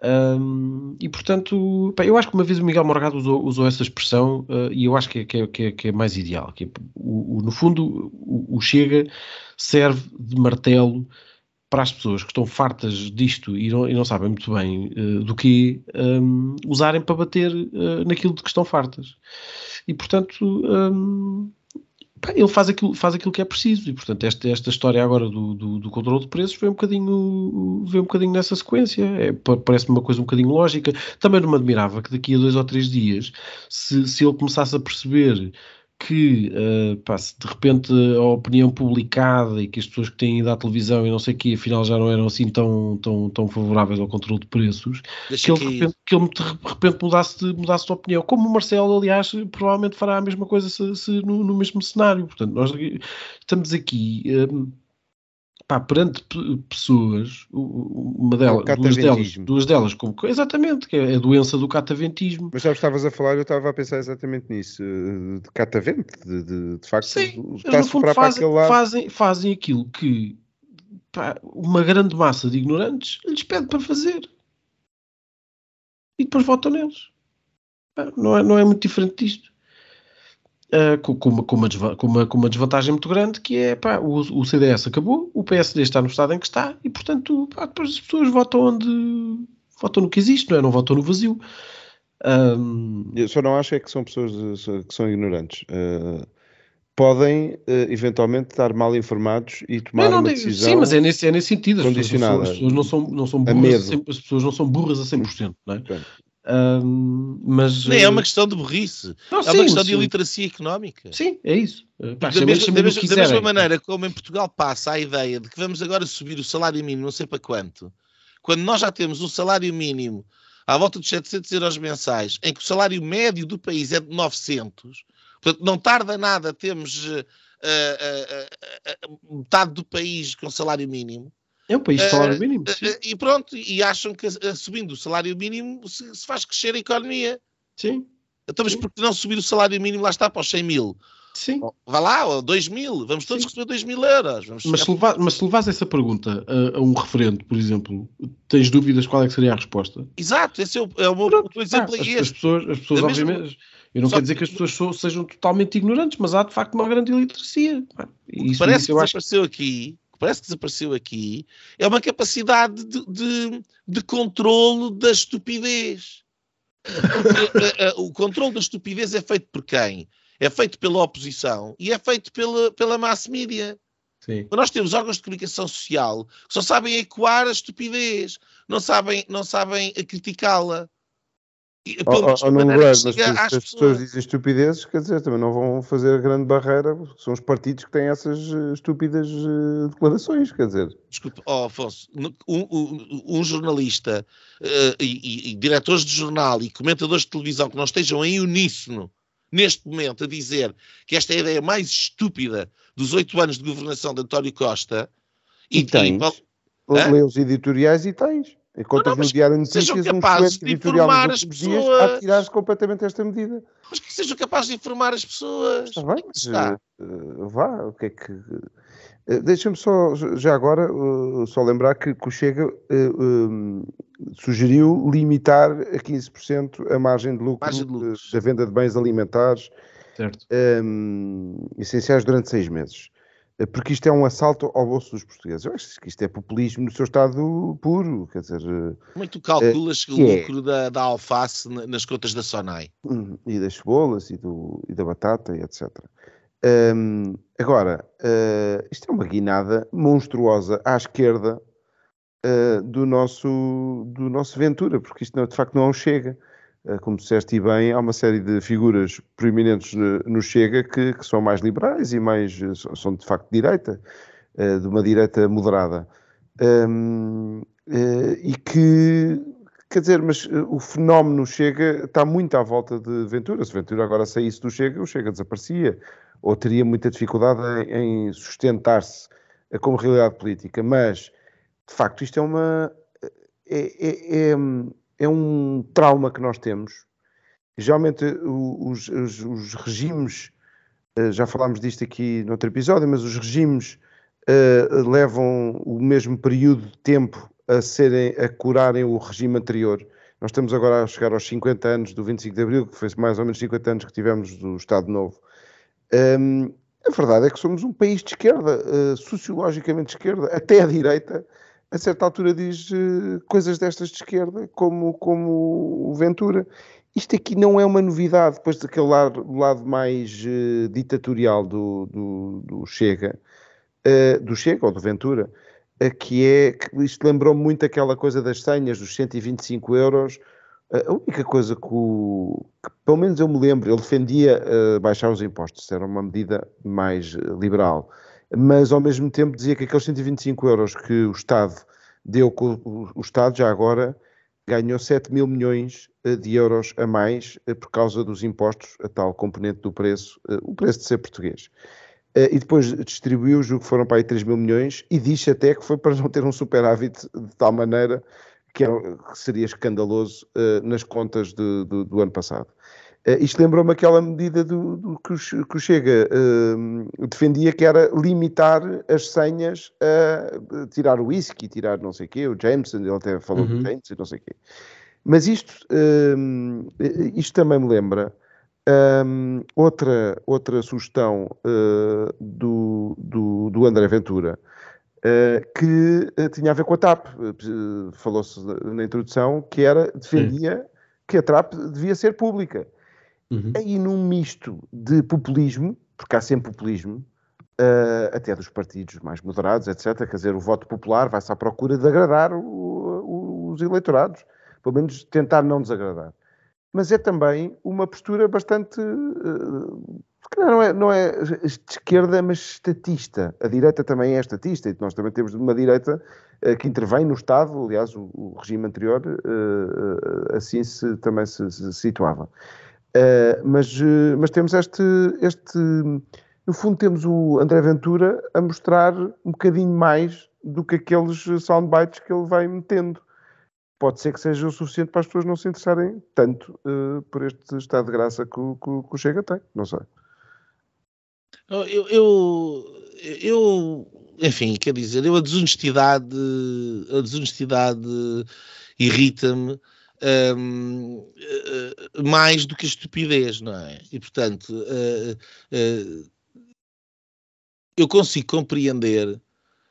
[SPEAKER 3] Um, e portanto, pá, eu acho que uma vez o Miguel Morgado usou, usou essa expressão uh, e eu acho que é, que é, que é, é mais ideal. Que é, o, o, no fundo, o, o, Chega serve de martelo para as pessoas que estão fartas disto e não, e não sabem muito bem uh, do que um, usarem para bater uh, naquilo de que estão fartas. E portanto, um, ele faz aquilo, faz aquilo que é preciso. E portanto esta, esta história agora do, do, do controle de preços vem um bocadinho vem um bocadinho nessa sequência. É, parece-me uma coisa um bocadinho lógica. Também não me admirava que daqui a dois ou três dias se, se ele começasse a perceber que uh, pá, se de repente a opinião publicada e que as pessoas que têm ido à televisão e não sei o que afinal já não eram assim tão, tão, tão favoráveis ao controle de preços que ele, de repente, que ele de repente mudasse de, mudasse de opinião. Como o Marcelo aliás provavelmente fará a mesma coisa se, se no, no, mesmo cenário. Portanto nós estamos aqui um, eh, pá, perante pessoas, uma delas, duas delas, duas delas, como, exatamente, que é a doença do cataventismo.
[SPEAKER 2] Mas já estavas a falar, eu estava a pensar exatamente nisso, eh, de catavente, de, de, de facto,
[SPEAKER 3] Sim, para fazem. Fazem, fazem aquilo que pá, uma grande massa de ignorantes lhes pede para fazer. E depois votam neles. Não é, não é muito diferente disto. Uh, com, com, uma, com, uma, com, uma, desvantagem muito grande que é pá, o, o, CDS acabou, o PSD está no estado em que está e portanto pá, depois as pessoas votam onde votam no que existe, não é? Não votam no vazio. Um...
[SPEAKER 2] Eu só não acho é que são pessoas que são ignorantes. Uh, podem uh, eventualmente estar mal informados e tomar não, uma decisão.
[SPEAKER 3] Sim, mas é nesse, é nesse sentido. As pessoas, as pessoas, não são, não são burras, a, as pessoas não são burras a 100%, não é? Um, mas,
[SPEAKER 1] Nem é uma questão de burrice, não, é sim, uma questão sim. de iliteracia económica.
[SPEAKER 3] Sim, é isso.
[SPEAKER 1] Pá, da, mesma, da, mesma, da mesma maneira como em Portugal passa a ideia de que vamos agora subir o salário mínimo, não sei para quanto, quando nós já temos um salário mínimo à volta dos 700 euros mensais, em que o salário médio do país é de 900, portanto, não tarda nada, temos uh, uh, uh, metade do país com salário mínimo.
[SPEAKER 3] É um país de salário mínimo.
[SPEAKER 1] Uh, uh, e pronto, e acham que uh, subindo o salário mínimo se, se, faz crescer a economia.
[SPEAKER 3] Sim.
[SPEAKER 1] Então, mas por que não subir o salário mínimo lá está para os 100 mil?
[SPEAKER 3] Sim.
[SPEAKER 1] Vá lá, ou 2 mil, vamos todos Sim. receber 2 mil euros. Vamos
[SPEAKER 3] mas, se levar, mas se levas essa pergunta a, a, um referente, por exemplo, tens dúvidas qual é que seria a resposta?
[SPEAKER 1] Exato, esse é o, é o meu Pronto,
[SPEAKER 3] exemplo. Ah, as, as, pessoas, as pessoas obviamente, eu não Só quero dizer que as pessoas sejam totalmente ignorantes, mas há de facto uma grande iliteracia.
[SPEAKER 1] Isso, parece isso que desapareceu acho... aqui que parece que desapareceu aqui, é uma capacidade de, de, de controlo da estupidez. Porque, a, a, o controle da estupidez é feito por quem? É feito pela oposição e é feito pela, pela mass media. Sim. Nós temos órgãos de comunicação social que só sabem ecoar a estupidez, não sabem, não sabem criticá-la.
[SPEAKER 2] Pelo oh, oh, não mas se, as pessoas dizem estupidezes, quer dizer, também não vão fazer grande barreira, são os partidos que têm essas uh, estúpidas uh, declarações, quer dizer.
[SPEAKER 1] Desculpe, oh, Afonso, um, um, um jornalista uh, e, e, e, diretores de jornal e comentadores de televisão que não estejam em uníssono neste momento a dizer que esta é a ideia mais estúpida dos oito anos de governação de António Costa
[SPEAKER 2] e, e tens. E, lê os editoriais e tens. Enquanto no Diário Notícias, um excelente editorial nos últimos dias a tirar completamente esta medida.
[SPEAKER 1] Mas que sejam capazes de informar as pessoas.
[SPEAKER 2] Está bem, mas, está. Uh, vá, o que é que... Uh, Deixa-me só, já agora, uh, só lembrar que, que o Chega sugeriu limitar a 15% a margem de lucro, margem de lucro. da venda de bens alimentares um, essenciais durante seis meses. Eh, porque isto é um assalto ao bolso dos portugueses. Eu acho que isto é populismo no seu estado puro, quer dizer...
[SPEAKER 1] Como é que tu calculas uh, o é lucro da, da, alface nas contas da Sonai?
[SPEAKER 2] Hum, e das cebolas e, do, e da batata e etc. Um, agora, uh, isto é uma guinada monstruosa à esquerda uh, do, nosso, do nosso Ventura, porque isto não, de facto não chega. Eh, como disseste bem, há uma série de figuras proeminentes no Chega que, que são mais liberais e mais eh, são de facto de direita, eh, de uma direita moderada. E que, quer dizer, mas o fenómeno Chega está muito à volta de Ventura. Se Ventura agora saísse do Chega, o Chega desaparecia, ou teria muita dificuldade em sustentar-se como realidade política. Mas, de facto, isto é uma. É, é, é, é um trauma que nós temos. Geralmente os, os, os regimes, eh, já falámos disto aqui noutro episódio, mas os regimes uh, levam o mesmo período de tempo a serem, a curarem o regime anterior. Nós estamos agora a chegar aos 50 anos do 25 de Abril, que foi mais ou menos 50 anos que tivemos do Estado Novo. Um, a verdade é que somos um país de esquerda, uh, sociologicamente de esquerda, até a direita, a certa altura diz uh, coisas destas de esquerda, como, como o Ventura. Isto aqui não é uma novidade, depois daquele lado, lado mais uh, ditatorial do, do, do Chega, uh, do Chega ou do Ventura, que é que isto lembrou muito aquela coisa das senhas, dos 125 euros. a única coisa que, o, que, pelo menos eu me lembro, ele defendia baixar os impostos, era uma medida mais liberal mas ao mesmo tempo dizia que aqueles 125 euros que o Estado deu, o Estado já agora ganhou 7 mil milhões eh, de euros a mais eh, por causa dos impostos, a tal componente do preço, eh, o preço de ser português. E depois distribuiu, julgo que foram para aí 3 mil milhões, e diz até que foi para não ter um superávit de tal maneira que, era, que seria escandaloso nas contas de, de, do ano passado. Uh, isto lembrou-me aquela medida do, do que, o, que, o, Chega uh, defendia, que era limitar as senhas a tirar o whisky, tirar não sei o quê, o Jameson, ele até falou uhum. do Jameson, não sei o quê. Mas isto, uh, isto também me lembra um, outra, outra sugestão do, do, do, André Ventura, que tinha a ver com a TAP. Falou-se na introdução que era, defendia Sim. que a TAP devia ser pública. Uhum. Aí num misto de populismo, porque há sempre populismo, uh, até dos partidos mais moderados, etc. Quer dizer, o voto popular vai-se à procura de agradar o, o, os eleitorados, pelo menos tentar não desagradar. Mas é também uma postura bastante. Uh, não é, não é de esquerda, mas estatista. A direita também é estatista, e nós também temos uma direita uh, que intervém no Estado, aliás, o, o regime anterior uh, assim se, também se, se situava. Uh, mas, uh, mas temos este, este. No fundo, temos o André Ventura a mostrar um bocadinho mais do que aqueles soundbites que ele vai metendo. Pode ser que seja o suficiente para as pessoas não se interessarem tanto uh, por este estado de graça que o, que, que o Chega tem. Não sei.
[SPEAKER 1] Eu, eu, eu, enfim, quer dizer, eu a desonestidade, a desonestidade irrita-me um, uh, mais do que a estupidez, não é? E portanto, uh, uh, eu consigo compreender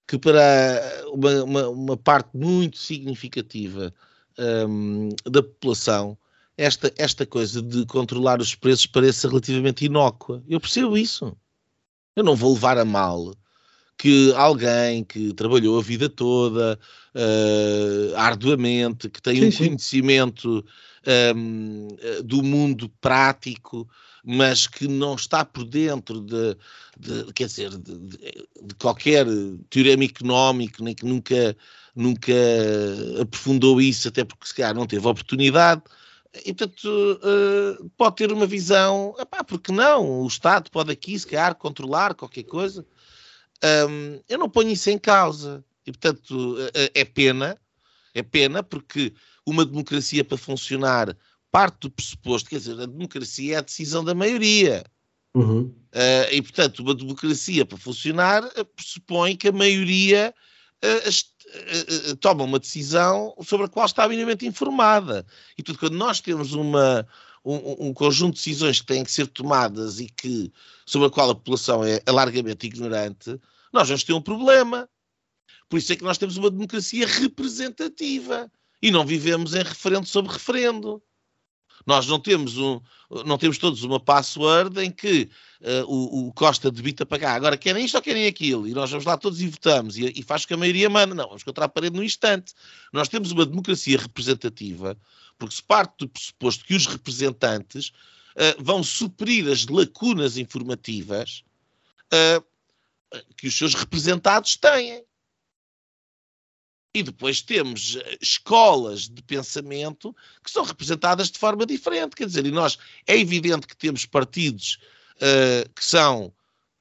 [SPEAKER 1] que para uma, uma, uma parte muito significativa um, da população, esta, esta coisa de controlar os preços pareça relativamente inócua. Eu percebo isso. Eu não vou levar a mal que alguém que trabalhou a vida toda uh, arduamente, que tem sim, um sim. conhecimento um, ehm, do mundo prático, mas que não está por dentro de, de quer dizer, de, de, qualquer teorema económico, nem que nunca, nunca aprofundou isso, até porque se calhar não teve oportunidade. E, portanto, uh, pode ter uma visão, epá, porque não? O Estado pode aqui, se calhar, controlar qualquer coisa. Um, eu não ponho isso em causa. E, portanto, é pena, é pena, porque uma democracia para funcionar parte do pressuposto, quer dizer, a democracia é a decisão da maioria. Uhum. Uh, e, portanto, uma democracia para funcionar uh, pressupõe que a maioria uh, toma uma decisão sobre a qual está minimamente informada. E, portanto, quando nós temos uma, um, um, conjunto de decisões que têm que ser tomadas e que, sobre a qual a população é, é largamente ignorante, nós vamos ter um problema. Por isso é que nós temos uma democracia representativa e não vivemos em referendo sobre referendo. Nós não temos, um, não temos todos uma password em que uh, o, o, Costa debita pagar. Agora, querem isto ou querem aquilo? E nós vamos lá todos e votamos. E, e faz que a maioria manda. Não, vamos contra a parede no instante. Nós temos uma democracia representativa, porque se parte do pressuposto que os representantes uh, vão suprir as lacunas informativas uh, que os seus representados têm. E depois temos eh, escolas de pensamento que são representadas de forma diferente. Quer dizer, e nós é evidente que temos partidos uh, que são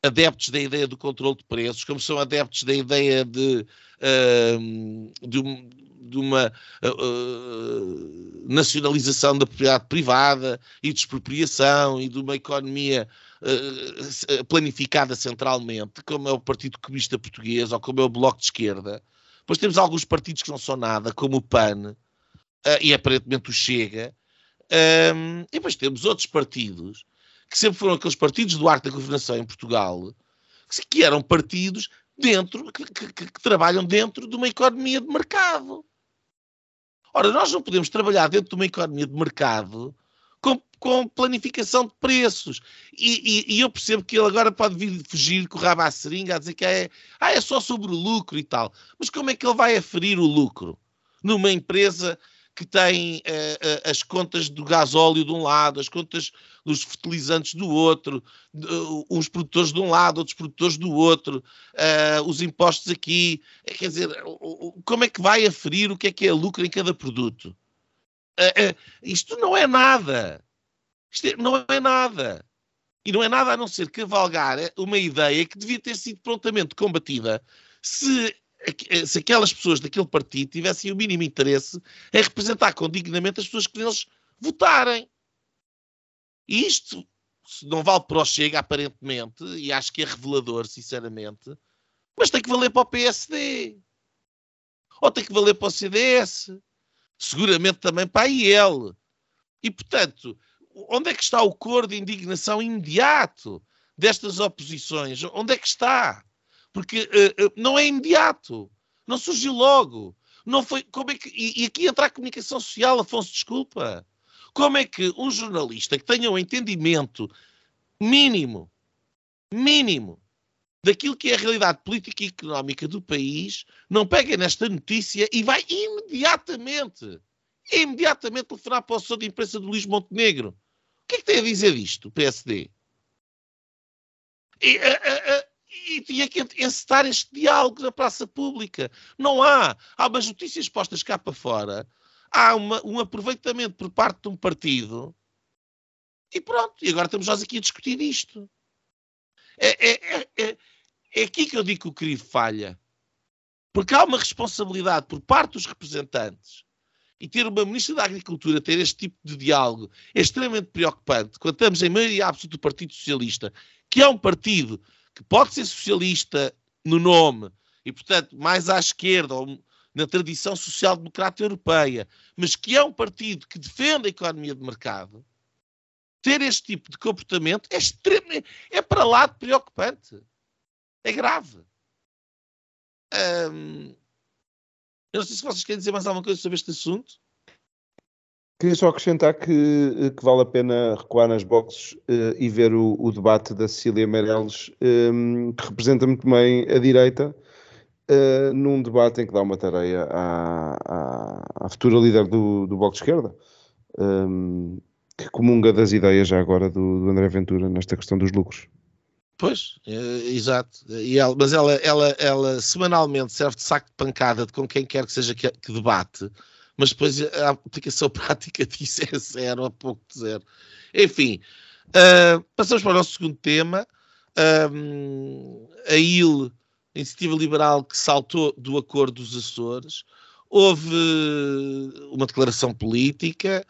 [SPEAKER 1] adeptos da ideia do controle de preços, como são adeptos da ideia de, uh, de, um, de uma uh, nacionalização da propriedade privada e de expropriação e de uma economia planificada centralmente, como é o Partido Comunista Português ou como é o Bloco de Esquerda depois temos alguns partidos que não são nada, como o PAN uh, e aparentemente o Chega. Um, e depois temos outros partidos que sempre foram aqueles partidos do arte da governação em Portugal, que, que eram partidos dentro, que, que, que, trabalham dentro de uma economia de mercado. Ora, nós não podemos trabalhar dentro de uma economia de mercado com, planificação de preços. E, e, e, eu percebo que ele agora pode vir fugir com o rabo à seringa a dizer que é, ah, é só sobre o lucro e tal. Mas como é que ele vai aferir o lucro numa empresa que tem uh, uh, as contas do gasóleo de um lado, as contas dos fertilizantes do outro, uh, uns produtores de um lado, outros produtores do outro, os impostos aqui. Quer dizer, como é que vai aferir o que é que é lucro em cada produto? Isto não é nada. Isto é, não é nada. E não é nada a não ser cavalgar uma ideia que devia ter sido prontamente combatida se, se aquelas pessoas daquele partido tivessem o mínimo interesse em representar com dignamente as pessoas que neles votarem. E isto não vale para o Chega, aparentemente, e acho que é revelador, sinceramente, mas tem que valer para o PSD. Ou tem que valer para o CDS seguramente também para a IEL. E, portanto, onde é que está o cor de indignação imediato destas oposições? Onde é que está? Porque uh, uh, não é imediato, não surgiu logo. Não foi, como é que, e, e aqui entra a comunicação social, Afonso, desculpa. Como é que um jornalista que tenha um entendimento mínimo, mínimo, daquilo que é a realidade política e económica do país, não pega nesta notícia e vai imediatamente, imediatamente telefonar para o assessor de imprensa do Luís Montenegro. O que é que tem a dizer disto, o PSD? E, a, a, e tinha que encetar este diálogo na praça pública. Não há. Há umas notícias postas cá para fora. Há uma, um aproveitamento por parte de um partido. E pronto. E agora estamos nós aqui a discutir isto. É, é, é, é aqui que eu digo que o CRIV falha. Porque há uma responsabilidade por parte dos representantes e ter uma Ministra da Agricultura ter este tipo de diálogo é extremamente preocupante quando estamos em maioria absoluta do Partido Socialista, que é um partido que pode ser socialista no nome e, portanto, mais à esquerda ou na tradição social-democrata europeia, mas que é um partido que defende a economia de mercado, ter este tipo de comportamento é extremamente, é para lá de preocupante. É grave. Um, eu não sei se vocês querem dizer mais alguma coisa sobre este assunto.
[SPEAKER 2] Queria só acrescentar que, que vale a pena recuar nas boxes uh, e ver o, o, debate da Cecília Meirelles, um, que representa muito bem a direita, uh, num debate em que dá uma tarefa à, à, à futura líder do, do Bloco de Esquerda, um, que comunga das ideias já agora do, do André Ventura nesta questão dos lucros.
[SPEAKER 1] Pois, é, exato. E ela, mas ela, ela, ela semanalmente serve de saco de pancada de com quem quer que seja que, que debate, mas depois a aplicação (laughs) prática disso é zero, a pouco de zero. Enfim, uh, passamos para o nosso segundo tema. Um, a IL, a Iniciativa Liberal, que saltou do acordo dos Açores. Houve uma declaração política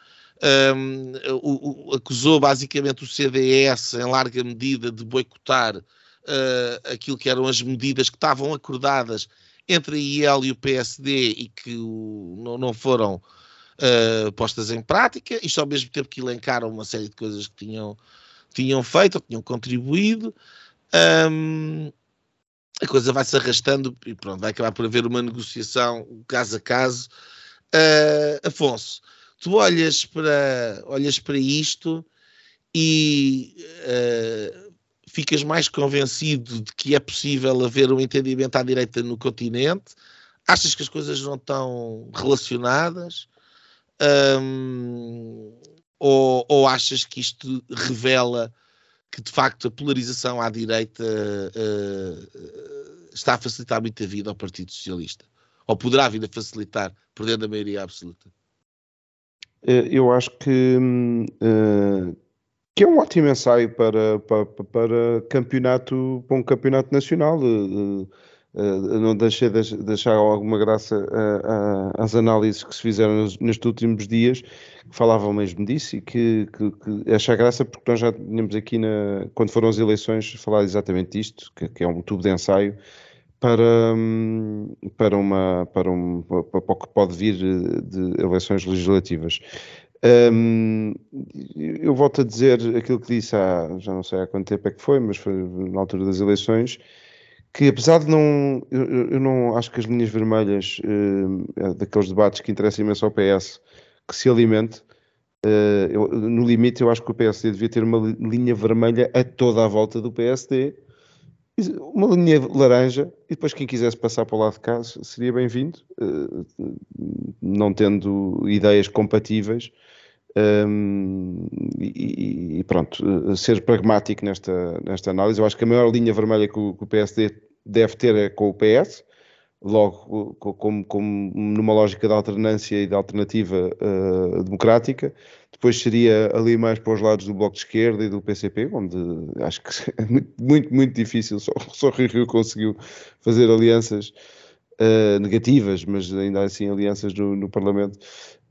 [SPEAKER 1] um, o, o, acusou basicamente o CDS em larga medida de boicotar uh, aquilo que eram as medidas que estavam acordadas entre a IEL e o PSD e que o, não, não, foram uh, postas em prática, isto ao mesmo tempo que elencaram uma série de coisas que tinham, tinham feito ou tinham contribuído. Um, a coisa vai se arrastando e pronto, vai acabar por haver uma negociação caso a caso. Uh, Afonso, tu olhas para, olhas para isto e uh, ficas mais convencido de que é possível haver um entendimento à direita no continente? Achas que as coisas não estão relacionadas? Um, ou, ou achas que isto revela que de facto a polarização à direita uh, está a facilitar muito a vida ao Partido Socialista? Ou poderá vir a facilitar, perdendo a maioria absoluta?
[SPEAKER 2] Eh, eu acho que, uh, que é um ótimo ensaio para, para, para, campeonato, para um campeonato nacional. Uh, não deixei de deixar alguma graça às análises que se fizeram nos, nestes últimos dias, que falavam mesmo disso e que, que, que graça porque nós já tínhamos aqui, na, quando foram as eleições, falado exatamente isto, que, que é um tubo de ensaio para, para, uma, para, um, para o que pode vir de eleições legislativas. Um, eu volto a dizer aquilo que disse há, já não sei há quanto tempo é que foi, mas foi na altura das eleições, que apesar de não, eu, eu não acho que as linhas vermelhas uh, daqueles debates que interessam imenso ao PS que se alimente, uh, eu, no limite eu acho que o PSD devia ter uma linha vermelha a toda a volta do PSD, uma linha laranja, e depois quem quisesse passar para o lado de cá seria bem-vindo, uh, não tendo ideias compatíveis. Um, e, pronto, ser pragmático nesta, nesta análise. Eu acho que a maior linha vermelha que o, PSD deve ter é com o PS, logo como, como numa lógica de alternância e de alternativa democrática. Depois seria ali mais para os lados do Bloco de Esquerda e do PCP, onde acho que (laughs) é muito, muito, muito difícil. Só, só Rio Rio conseguiu fazer alianças uh, negativas, mas ainda assim alianças no, no Parlamento.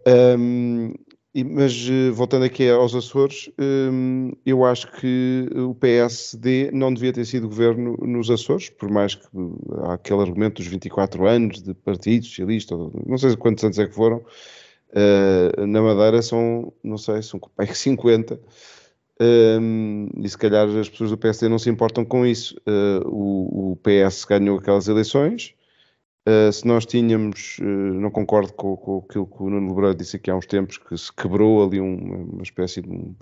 [SPEAKER 2] Um, e, mas eh, voltando aqui aos Açores, hum, eu acho que o PSD não devia ter sido governo nos Açores, por mais que há aquele argumento dos 24 anos de Partido Socialista, não sei quantos anos é que foram, uh, na Madeira são, não sei, são 50. Um, e se calhar as pessoas do PSD não se importam com isso. Uh, o, o PS ganhou aquelas eleições, Uh, se nós tínhamos, não concordo com, com aquilo que o Nuno Lebreiro disse aqui há uns tempos, que se quebrou ali um, uma espécie de, um,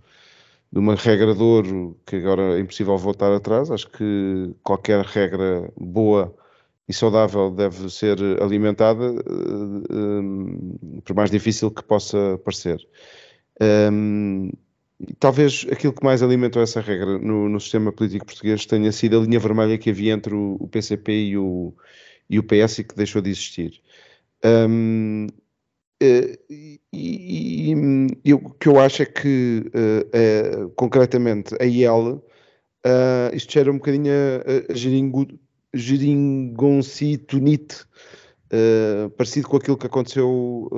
[SPEAKER 2] de, uma regra de ouro que agora é impossível voltar atrás. Acho que qualquer regra boa e saudável deve ser alimentada, uh, por mais difícil que possa parecer. Talvez aquilo que mais alimentou essa regra no, no, sistema político português tenha sido a linha vermelha que havia entre o, o PCP e o e o PS que deixou de existir. Um, eh, e, e, e, o que eu acho é que, uh, concretamente, a IEL, uh, isto era um bocadinho a, a geringoncitonite, uh, parecido com aquilo que aconteceu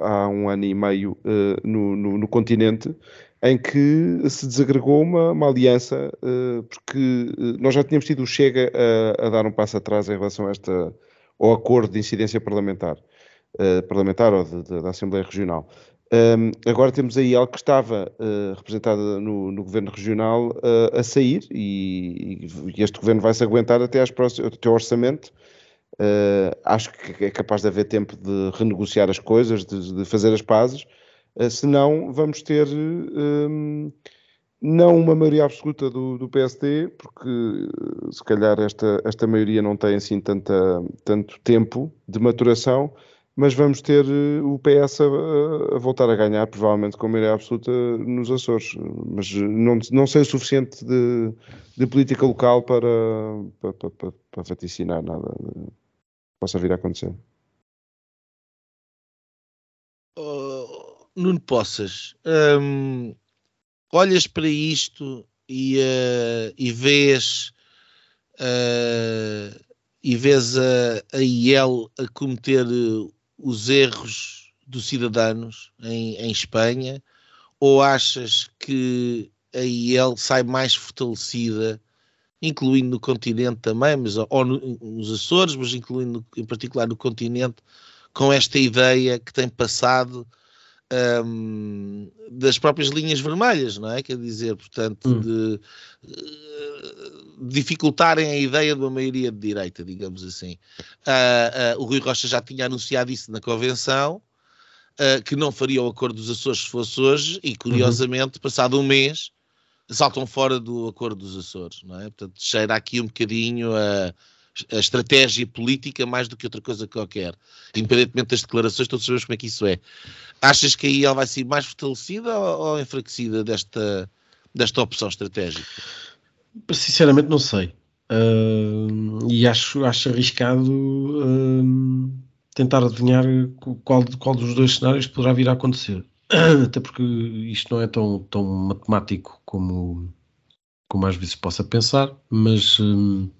[SPEAKER 2] há um ano e meio no, no, no, continente, em que se desagregou uma, uma aliança, uh, porque eh, nós já tínhamos tido o Chega a, a, dar um passo atrás em relação a esta, ao acordo de incidência parlamentar, uh, parlamentar ou de, de, da Assembleia Regional. Um, agora temos a IEL que estava uh, representada no, no, governo regional a sair e, e, este governo vai se aguentar até, às próximas, até ao orçamento. acho que é capaz de haver tempo de renegociar as coisas, de, de fazer as pazes Uh, senão vamos ter um, não uma maioria absoluta do, do PSD, porque uh, se calhar esta, esta maioria não tem assim tanta, tanto tempo de maturação, mas vamos ter uh, o PS a, a, voltar a ganhar, provavelmente com maioria absoluta nos Açores. Mas não, não sei o suficiente de, de política local para, para, para, para vaticinar nada que possa vir a acontecer.
[SPEAKER 1] Nuno Poças, hum, olhas para isto e, uh, e vês uh, e vês a, a IEL a cometer os erros dos cidadãos em, em Espanha ou achas que a IEL sai mais fortalecida, incluindo no continente também, mas, ou no, nos Açores, mas incluindo em particular no continente, com esta ideia que tem passado um, das próprias linhas vermelhas, não é? Quer dizer, portanto, hum. de, dificultarem a ideia de uma maioria de direita, digamos assim. Uh, uh, o Rui Rocha já tinha anunciado isso na convenção, uh, que não faria o acordo dos Açores se fosse hoje, e curiosamente, uhum. passado um mês, saltam fora do acordo dos Açores, não é? Portanto, cheira aqui um bocadinho a, a estratégia política mais do que outra coisa qualquer. Independentemente das declarações, todos sabemos como é que isso é. Achas que aí ela vai ser mais fortalecida ou, ou enfraquecida desta, desta opção estratégica?
[SPEAKER 3] Sinceramente não sei. Uh, e acho, acho arriscado uh, tentar adivinhar qual, qual dos dois cenários poderá vir a acontecer. (clears throat) Até porque isto não é tão, tão matemático como, como às vezes possa pensar, mas uh,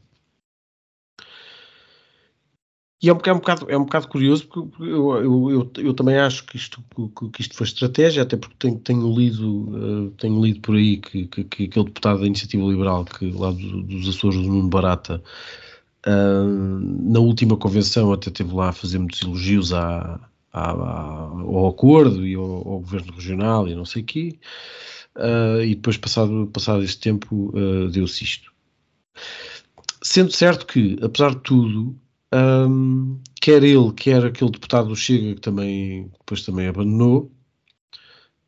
[SPEAKER 3] e é um, é um, bocado, é um bocado curioso, porque eu, eu, eu, eu também acho que isto, que, que, isto foi estratégia, até porque tenho, tenho, lido, uh, tenho lido por aí que, que, que, aquele deputado da Iniciativa Liberal, que lá do, dos Açores, do Nuno Barata, uh, na última convenção até esteve lá a fazer muitos elogios à, à, ao acordo e ao, ao, governo regional e não sei o quê, uh, e depois, passado, passado esse tempo, deu-se isto. Sendo certo que, apesar de tudo, um, quer ele, quer aquele deputado do Chega que também depois também abandonou.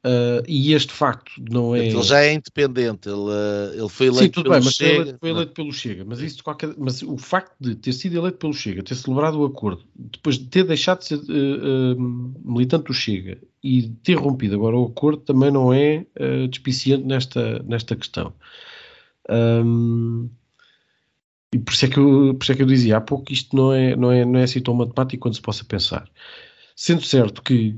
[SPEAKER 3] Uh, e este facto não é.
[SPEAKER 1] Ele já é independente, ele, ah, ele foi eleito Sim, tudo pelo bem,
[SPEAKER 3] mas
[SPEAKER 1] Chega.
[SPEAKER 3] Foi eleito, foi eleito pelo Chega. Mas, isso qualquer, mas o facto de ter sido eleito pelo Chega, ter celebrado o acordo, depois de ter deixado de ser uh, uh, militante do Chega e ter rompido agora o acordo, também não é despiciente nesta, nesta questão. Um, e por isso, é que eu, por isso é que eu dizia há pouco que isto não é, não, é, não é assim tão matemático quanto se possa pensar. Sendo certo que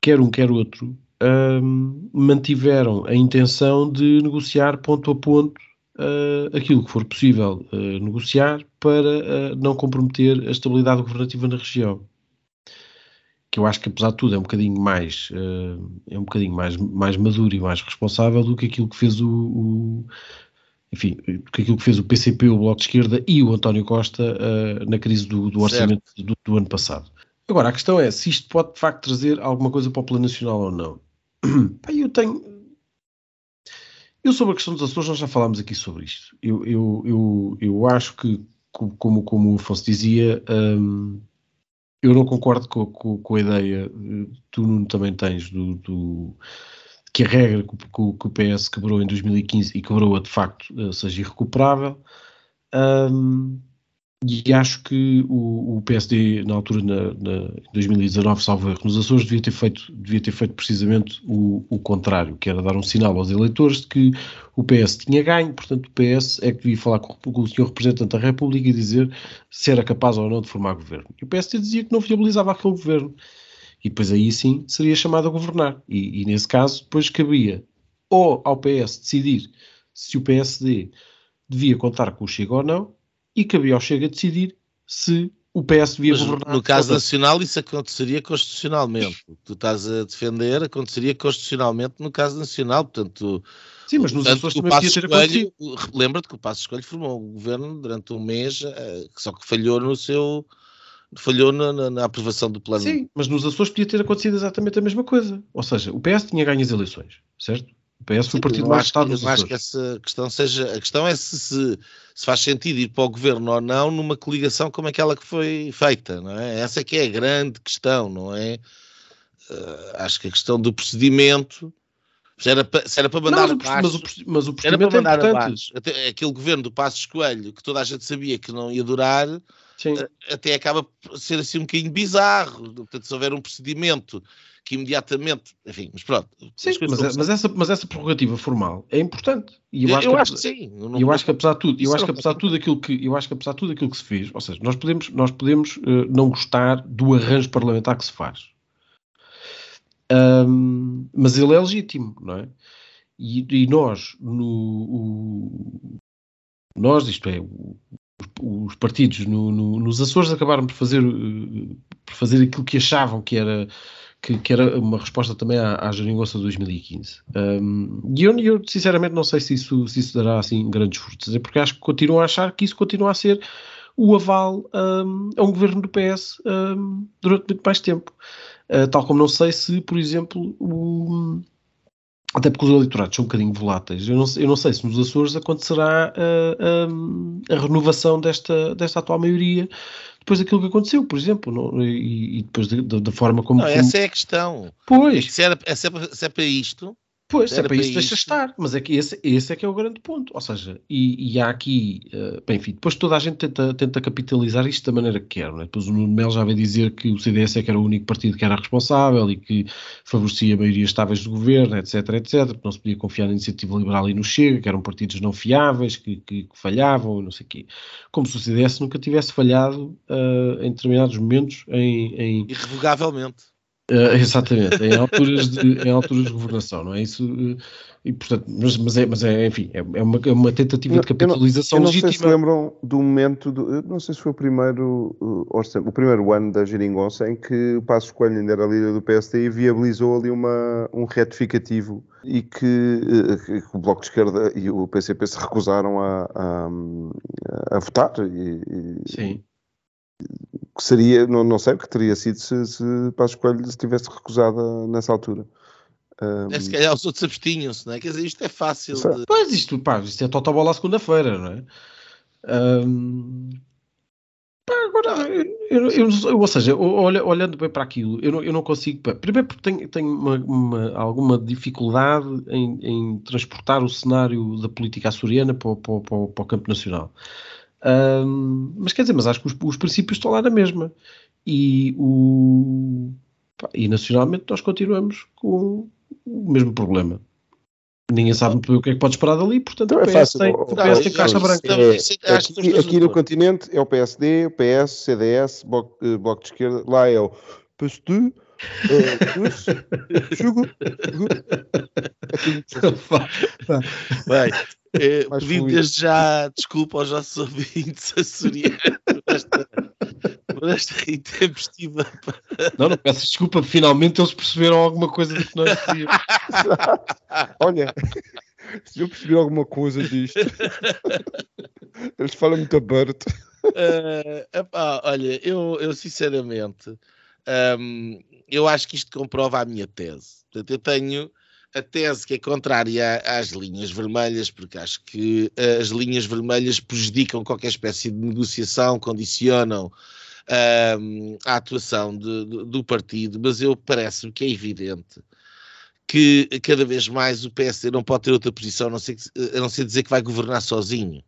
[SPEAKER 3] quer um, quer outro, um, mantiveram a intenção de negociar ponto a ponto uh, aquilo que for possível uh, negociar para uh, não comprometer a estabilidade governativa na região. Que eu acho que, apesar de tudo, é um bocadinho mais, é um bocadinho mais, mais maduro e mais responsável do que aquilo que fez o, o enfim, aquilo que fez o PCP, o Bloco de Esquerda e o António Costa uh, na crise do, do orçamento do, do, ano passado. Agora, a questão é se isto pode de facto trazer alguma coisa para o plano nacional ou não. (clears throat) eu tenho. Eu, sobre a questão dos Açores, nós já falámos aqui sobre isto. Eu, eu, eu, eu acho que, como, como o Afonso dizia, um, eu não concordo com, com, com, a ideia, tu, Nuno, também tens, do, do que a regra que, que, o PS quebrou em 2015 e quebrou-a de facto eh, seja irrecuperável. Um, e acho que o, o PSD, na altura, na 2019, salvo erro, nos Açores, devia ter feito, devia ter feito precisamente o, o, contrário, que era dar um sinal aos eleitores de que o PS tinha ganho, portanto o PS é que devia falar com, com o senhor representante da República e dizer se era capaz ou não de formar governo. E o PSD dizia que não viabilizava aquele governo e depois aí sim seria chamado a governar. E, e, nesse caso, depois cabia ou ao PS decidir se o PSD devia contar com o Chega ou não, e cabia ao Chega decidir se o PS devia Mas, governar.
[SPEAKER 1] No caso nacional, isso aconteceria constitucionalmente. O que tu estás a defender aconteceria constitucionalmente no caso nacional. Portanto,
[SPEAKER 3] Sim, mas nos Açores também podia ter acontecido.
[SPEAKER 1] Lembra-te que o Passo Escolho formou um governo durante um mês, eh, só que falhou no seu falhou na, na, aprovação do plano.
[SPEAKER 3] Sim, mas nos Açores podia ter acontecido exatamente a mesma coisa. Ou seja, o PS tinha ganho as eleições, certo? O PS foi o partido mais votado nos
[SPEAKER 1] Açores. acho que essa questão seja. A questão é se, se, se, faz sentido ir para o governo ou não numa coligação como aquela que foi feita, não é? Essa é que é a grande questão, não é? Uh, acho que a questão do procedimento. Se era, para, se era para mandar não,
[SPEAKER 3] mas, o, mas o procedimento era para mandar é importante.
[SPEAKER 1] Aquele governo do Passos Coelho, que toda a gente sabia que não ia durar, Sim. até acaba por ser assim um bocadinho bizarro. Portanto, se houver um procedimento que imediatamente, enfim, mas pronto.
[SPEAKER 3] Sim, mas, é, mas, essa, mas essa prerrogativa formal é importante.
[SPEAKER 1] E eu, eu, acho, eu que, acho que sim.
[SPEAKER 3] Não, eu acho que apesar de tudo, eu acho que apesar tudo aquilo que eu acho que apesar de tudo aquilo que se fez, ou seja, nós podemos nós podemos uh, não gostar do arranjo parlamentar que se faz. Um, mas ele é legítimo, não é? E, e nós, no, o, nós, isto é, os partidos no, no, nos Açores acabaram por fazer, eh, por fazer aquilo que achavam que era, que, que era uma resposta também à, à Jeringonça de 2015. Um, e eu, eu, sinceramente não sei se isso, se isso dará assim grandes frutos, porque acho que continuo a achar que isso continua a ser o aval um, a um governo do PS um, durante muito mais tempo. Uh, tal como não sei se, por exemplo, o, até porque os eleitorados são um bocadinho voláteis. Eu não, eu não sei se nos Açores acontecerá a, a, a renovação desta, desta atual maioria depois daquilo que aconteceu, por exemplo, não, e, e, depois da, forma como,
[SPEAKER 1] não. Essa é a questão.
[SPEAKER 3] Pois.
[SPEAKER 1] Se, era, se, é, se é para isto,
[SPEAKER 3] Pois, é para isso, deixa estar. Mas é que esse, esse é que é o grande ponto. Ou seja, e, e há aqui, uh, bem, enfim, depois toda a gente tenta, tenta capitalizar isto da maneira que quer. Né? Depois o Nuno Melo já vai dizer que o CDS é que era o único partido que era responsável e que favorecia a maioria estáveis do governo, etc, etc, porque não se podia confiar na iniciativa liberal e no Chega, que eram partidos não fiáveis, que, que, que falhavam, não sei o quê. Como se o CDS nunca tivesse falhado uh, em determinados momentos em... em...
[SPEAKER 1] Irrevogavelmente.
[SPEAKER 3] Uh, exatamente, em alturas, de, em alturas de governação, não é isso? Uh, e, portanto, mas, mas, é, mas é, enfim, é, é, uma, é uma tentativa de capitalização
[SPEAKER 2] eu
[SPEAKER 3] não, eu não
[SPEAKER 2] legítima. sei se lembram do momento, do, não sei se foi o primeiro, o, o primeiro ano da Geringonça em que o Passos Coelho ainda era líder do PSD e viabilizou ali uma, um retificativo e que, uh, que, o Bloco de Esquerda e o PCP se recusaram a, a, a votar. E,
[SPEAKER 3] Sim
[SPEAKER 2] que seria, não, não sei o que teria sido se, se Passos Coelho se tivesse recusado nessa altura.
[SPEAKER 1] Um... É, se calhar os outros abstinham-se, não é? Quer dizer, isto é fácil. De...
[SPEAKER 3] Pois, isto, pá, isto é total bola à segunda-feira, não é? Um... Pá, agora, eu, eu, eu, ou seja, olha, olhando bem para aquilo, eu não, eu não consigo. Pá, primeiro porque tenho, tenho uma, uma, alguma dificuldade em, em, transportar o cenário da política açoriana para, para, para, para o campo nacional. Um, mas quer dizer, mas acho que os, os, princípios estão lá na mesma. E, o, pá, e nacionalmente nós continuamos com o mesmo problema. Ninguém sabe muito bem o que é que pode esperar dali, portanto
[SPEAKER 2] então
[SPEAKER 3] o PS, tem, o PS tem caixa branca.
[SPEAKER 2] É, é, aqui, aqui no continente é o PSD, o PS, CDS, Bloco, eh, bloco de Esquerda, lá é o PSD,
[SPEAKER 1] Bem, (laughs) (laughs) (laughs) eh, pedindo desde já desculpa aos nossos ouvintes açorianos por esta, por esta intempestiva.
[SPEAKER 3] Não, não peço desculpa, finalmente eles perceberam alguma coisa do que nós dizíamos. (laughs)
[SPEAKER 2] Olha, se eu perceber alguma coisa disto, (laughs) eles falam muito aberto.
[SPEAKER 1] Uh, epá, olha, eu, eu sinceramente, um, eu acho que isto comprova a minha tese. Portanto, eu tenho a tese que é contrária às linhas vermelhas, porque acho que uh, as linhas vermelhas prejudicam qualquer espécie de negociação, condicionam uh, a atuação de, do partido, mas eu parece-me que é evidente que cada vez mais o PSD não pode ter outra posição a não ser, a não ser dizer que vai governar sozinho.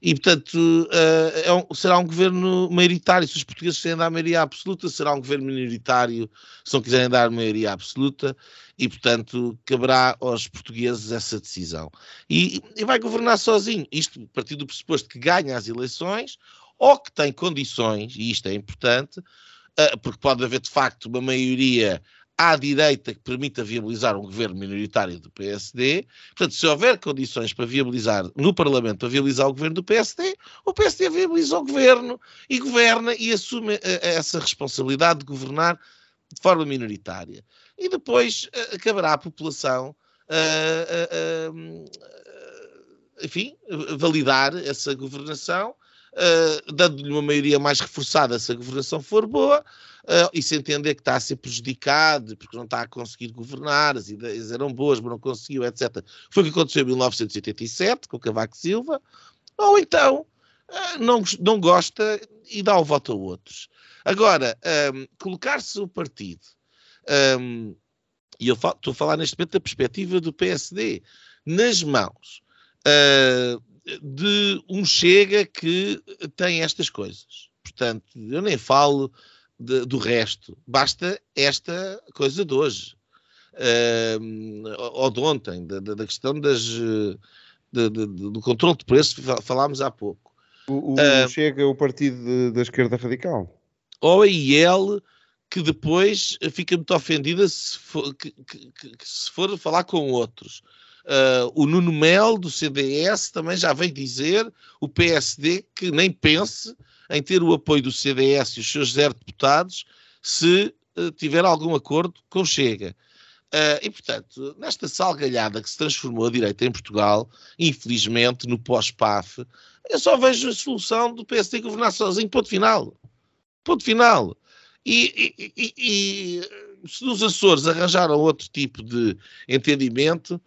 [SPEAKER 1] E, portanto, uh, é um, será um governo maioritário. Se os portugueses quiserem dar maioria absoluta, será um governo minoritário se não quiserem dar maioria absoluta. E, portanto, caberá aos portugueses essa decisão. E, e vai governar sozinho. Isto a partir do pressuposto que ganha as eleições ou que tem condições, e isto é importante, uh, porque pode haver de facto uma maioria à direita que permita viabilizar um governo minoritário do PSD. Portanto, se houver condições para viabilizar no Parlamento, para viabilizar o governo do PSD, o PSD viabiliza o governo e governa e assume eh, eh, essa responsabilidade de governar de forma minoritária. E depois uh, acabará a população, uh, uh, enfim, validar essa governação, dando-lhe uma maioria mais reforçada se a governação for boa, uh, e se entender que está a ser prejudicado porque não está a conseguir governar, as ideias eram boas, mas não conseguiu, etc. Foi o que aconteceu em 1987 com Cavaco Silva, ou então uh, não, não gosta e dá o voto a outros. Agora, um, colocar-se o partido, um, e eu estou a falar neste momento da perspectiva do PSD, nas mãos uh, de um Chega que tem estas coisas. Portanto, eu nem falo de, do resto. Basta esta coisa de hoje. Uh, ou de ontem, da, da questão das, de, de, do controle de preços, falámos há pouco.
[SPEAKER 2] O, o uh, chega o partido da esquerda radical.
[SPEAKER 1] Ou a IEL, que depois fica muito ofendida se for, que, que, que, se for falar com outros. Uh, o Nuno Mel, do CDS, também já veio dizer, o PSD, que nem pense em ter o apoio do CDS e os seus zero deputados se uh, tiver algum acordo com Chega. Uh, e, portanto, nesta salgalhada que se transformou a direita em Portugal, infelizmente, no pós-PAF, eu só vejo a solução do PSD governar sozinho, ponto final. Ponto final. E, e, e, se nos Açores arranjaram outro tipo de entendimento,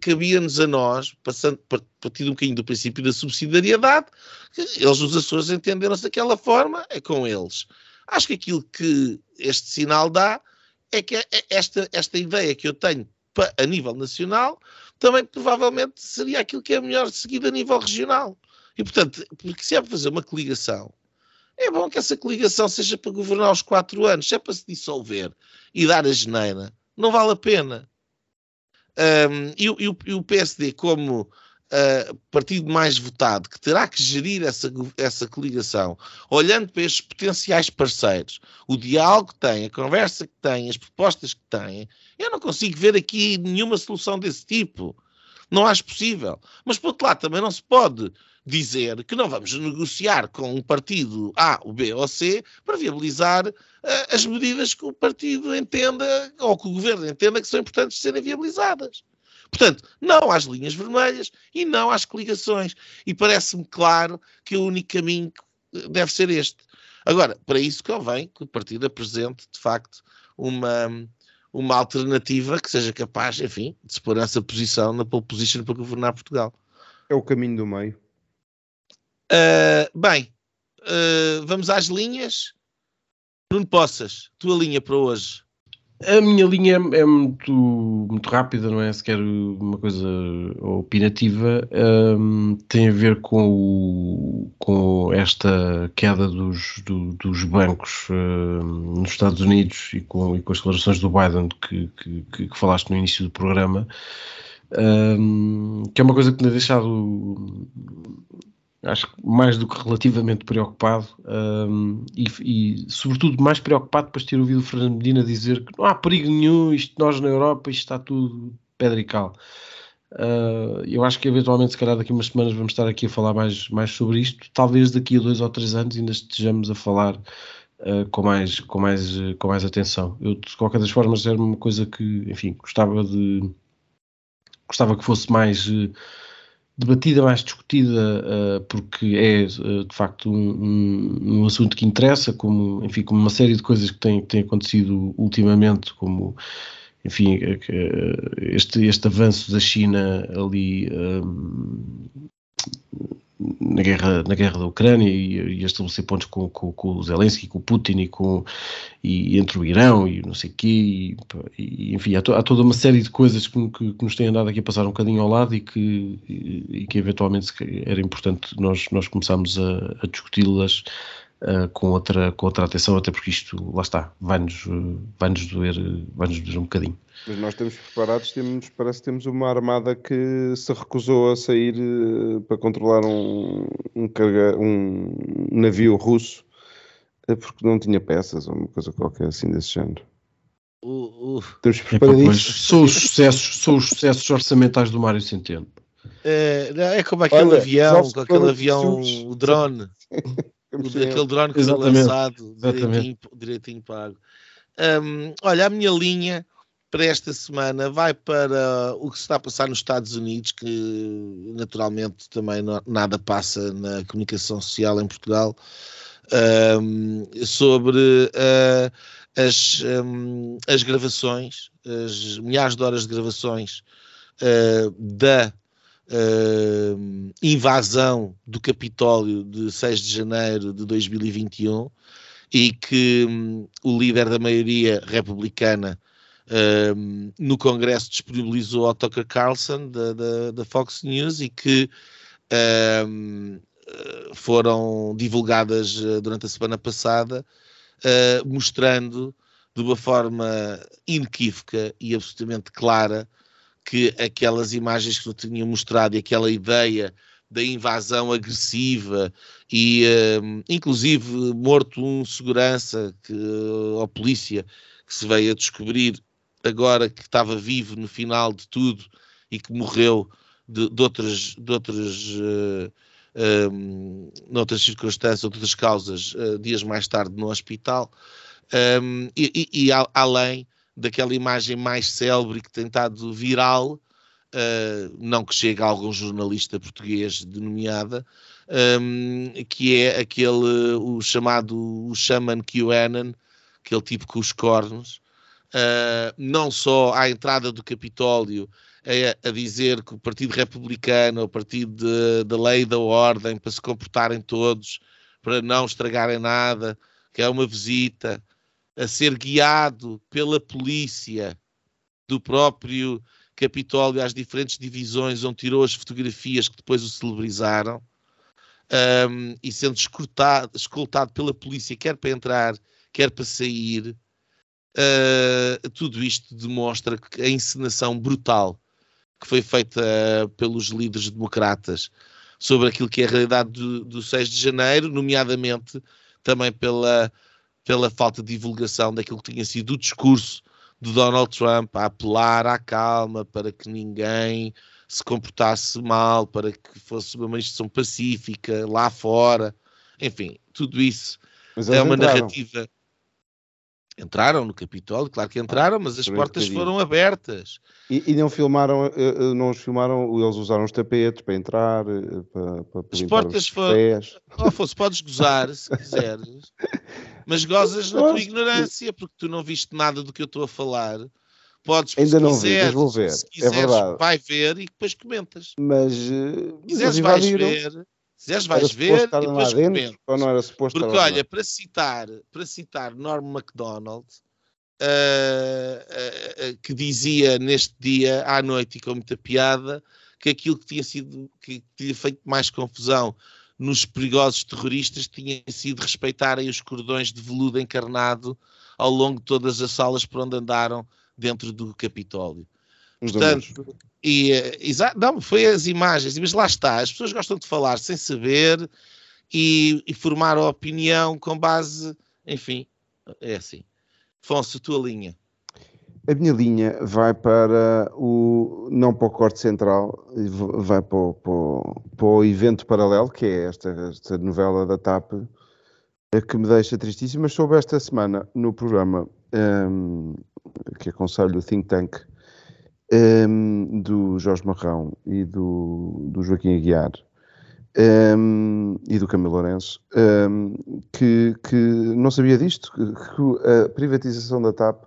[SPEAKER 1] cabia-nos a nós, passando, partindo um bocadinho do princípio da subsidiariedade, eles nos Açores entenderam-se daquela forma, é com eles. Acho que aquilo que este sinal dá é que é, é esta, esta ideia que eu tenho a nível nacional também provavelmente seria aquilo que é melhor seguido a nível regional. E portanto, porque se é para fazer uma coligação, é bom que essa coligação seja para governar os quatro anos, se é para se dissolver e dar a geneira, não vale a pena. Um, e, e, e, o PSD, como uh, partido mais votado, que terá que gerir essa, essa coligação, olhando para estes potenciais parceiros, o diálogo que tem, a conversa que tem, as propostas que têm, eu não consigo ver aqui nenhuma solução desse tipo. Não acho possível. Mas, por outro lado, também não se pode dizer que não vamos negociar com um partido A, o B ou C para viabilizar uh, as medidas que o partido entenda ou que o governo entenda que são importantes de serem viabilizadas. Portanto, não às linhas vermelhas e não às coligações. E parece-me claro que o único caminho deve ser este. Agora, para isso convém que o partido apresente, de facto, uma, uma alternativa que seja capaz, enfim, de se pôr nessa posição, na pole position para governar Portugal.
[SPEAKER 2] É o caminho do meio.
[SPEAKER 1] Uh, bem, uh, vamos às linhas. Bruno Poças, tua linha para hoje.
[SPEAKER 3] A minha linha é muito, muito rápida, não é sequer uma coisa opinativa. Um, tem a ver com, o, com esta queda dos, do, dos bancos nos Estados Unidos e com, e com as declarações do Biden que, que, que falaste no início do programa. Um, que é uma coisa que me deixado acho que mais do que relativamente preocupado um, e, e, sobretudo mais preocupado depois de ter ouvido o Fernando Medina dizer que não há perigo nenhum, isto nós na Europa, isto está tudo pedra e cal. Uh, eu acho que eventualmente, se calhar daqui a umas semanas vamos estar aqui a falar mais, mais sobre isto. Talvez daqui a dois ou três anos ainda estejamos a falar uh, com, mais, com, mais, com mais atenção. Eu, de qualquer das formas, era uma coisa que, enfim, gostava de gostava que fosse mais uh, debatida, mais discutida, uh, porque é uh, de facto um, um, assunto que interessa, como, enfim, como uma série de coisas que têm, têm acontecido ultimamente, como enfim, este, este avanço da China ali um, na guerra, na guerra da Ucrânia e, e estabelecer pontos com, com, com, o Zelensky, com o Putin e, com, e entre o Irão e não sei o quê, e, e enfim, há, to, há, toda uma série de coisas que, que, que, nos têm andado aqui a passar um bocadinho ao lado e que, e, que eventualmente era importante nós, nós começarmos a, a discuti-las uh, com, outra, com outra atenção, até porque isto, lá está, vai-nos vai -nos doer, vai -nos doer um bocadinho.
[SPEAKER 2] Mas nós estamos preparados, temos, parece que temos uma armada que se recusou a sair uh, para controlar um, um, carga, um navio russo uh, porque não tinha peças ou uma coisa qualquer assim desse género.
[SPEAKER 1] Uh,
[SPEAKER 2] Estamos preparadíssimos.
[SPEAKER 3] São os sucessos, são os sucessos orçamentais do Mário Centeno.
[SPEAKER 1] É, é como aquele Olha, avião, com aquele avião, o drone. (laughs) aquele drone que foi lançado direitinho, direitinho pago. Um, olha, a minha linha para esta semana vai para o que se está a passar nos Estados Unidos, que naturalmente também não, nada passa na comunicação social em Portugal, um, sobre uh, as, um, as gravações, as milhares de horas de gravações uh, da uh, invasão do Capitólio de 6 de janeiro de 2021 e que um, o líder da maioria republicana um, no Congresso disponibilizou ao Tucker Carlson da, da, da Fox News e que um, foram divulgadas uh, durante a semana passada, uh, mostrando de uma forma inequívoca e absolutamente clara que aquelas imagens que eu tinha mostrado e aquela ideia da invasão agressiva e um, inclusive morto um segurança que, ou polícia que se veio a descobrir agora que estava vivo no final de tudo e que morreu de, de outras, de outras, uh, eh, um, noutras circunstâncias, outras causas, uh, dias mais tarde no hospital, um, e, e, e além daquela imagem mais célebre que tem estado viral, uh, não que chegue a algum jornalista português denominada, um, que é aquele, o chamado o Shaman QAnon, aquele tipo com os cornos, uh, não só à entrada do Capitólio a, a, dizer que o Partido Republicano, o Partido da Lei e da Ordem, para se comportarem todos, para não estragarem nada, que é uma visita, a ser guiado pela polícia do próprio Capitólio às diferentes divisões onde tirou as fotografias que depois o celebrizaram um, e sendo escoltado, escoltado, pela polícia, quer para entrar, quer para sair. Uh, tudo isto demonstra a encenação brutal que foi feita pelos líderes democratas sobre aquilo que é a realidade do, do 6 de janeiro, nomeadamente também pela, pela falta de divulgação daquilo que tinha sido o discurso de Donald Trump a apelar à calma para que ninguém se comportasse mal, para que fosse uma manifestação pacífica lá fora. Enfim, tudo isso é uma entraram. narrativa. Entraram no Capitólio, claro que entraram, mas as portas foram abertas.
[SPEAKER 2] E, e, não filmaram, eh, eh, não os filmaram, eles usaram os tapetes para entrar, eh, para, para
[SPEAKER 1] As portas foram. Oh, Afonso, podes gozar se (laughs) quiseres, mas gozas na tua ignorância, porque tu não viste nada do que eu estou a falar. Podes,
[SPEAKER 2] Ainda não quiseres, vi, mas vou ver. Se é quiseres, é verdade.
[SPEAKER 1] vai ver e depois comentas.
[SPEAKER 2] Mas,
[SPEAKER 1] se quiseres, vais ver. Se quiseres, vais ver e depois comentas.
[SPEAKER 2] Ou não era suposto
[SPEAKER 1] Porque, olha, para citar, para citar Norm MacDonald, uh, uh, que dizia neste dia, à noite e com muita piada, que aquilo que tinha sido, que tinha feito mais confusão nos perigosos terroristas tinha sido respeitarem os cordões de veludo encarnado ao longo de todas as salas por onde andaram dentro do Capitólio. Os Portanto, e, eh, exa, não, foi as imagens, mas lá está, as pessoas gostam de falar sem saber e, e formar a opinião com base, enfim, é assim. Afonso, tua linha.
[SPEAKER 2] A minha linha vai para o, não para o corte central, vai para o, para o, para o evento paralelo, que é esta, esta novela da TAP, que me deixa tristíssimo, mas soube esta semana no programa um, que aconselho o Think Tank, um, do Jorge Marrão e do, do Joaquim Aguiar um, e do Camilo Lourenço, que, que não sabia disto, que, que, a privatização da TAP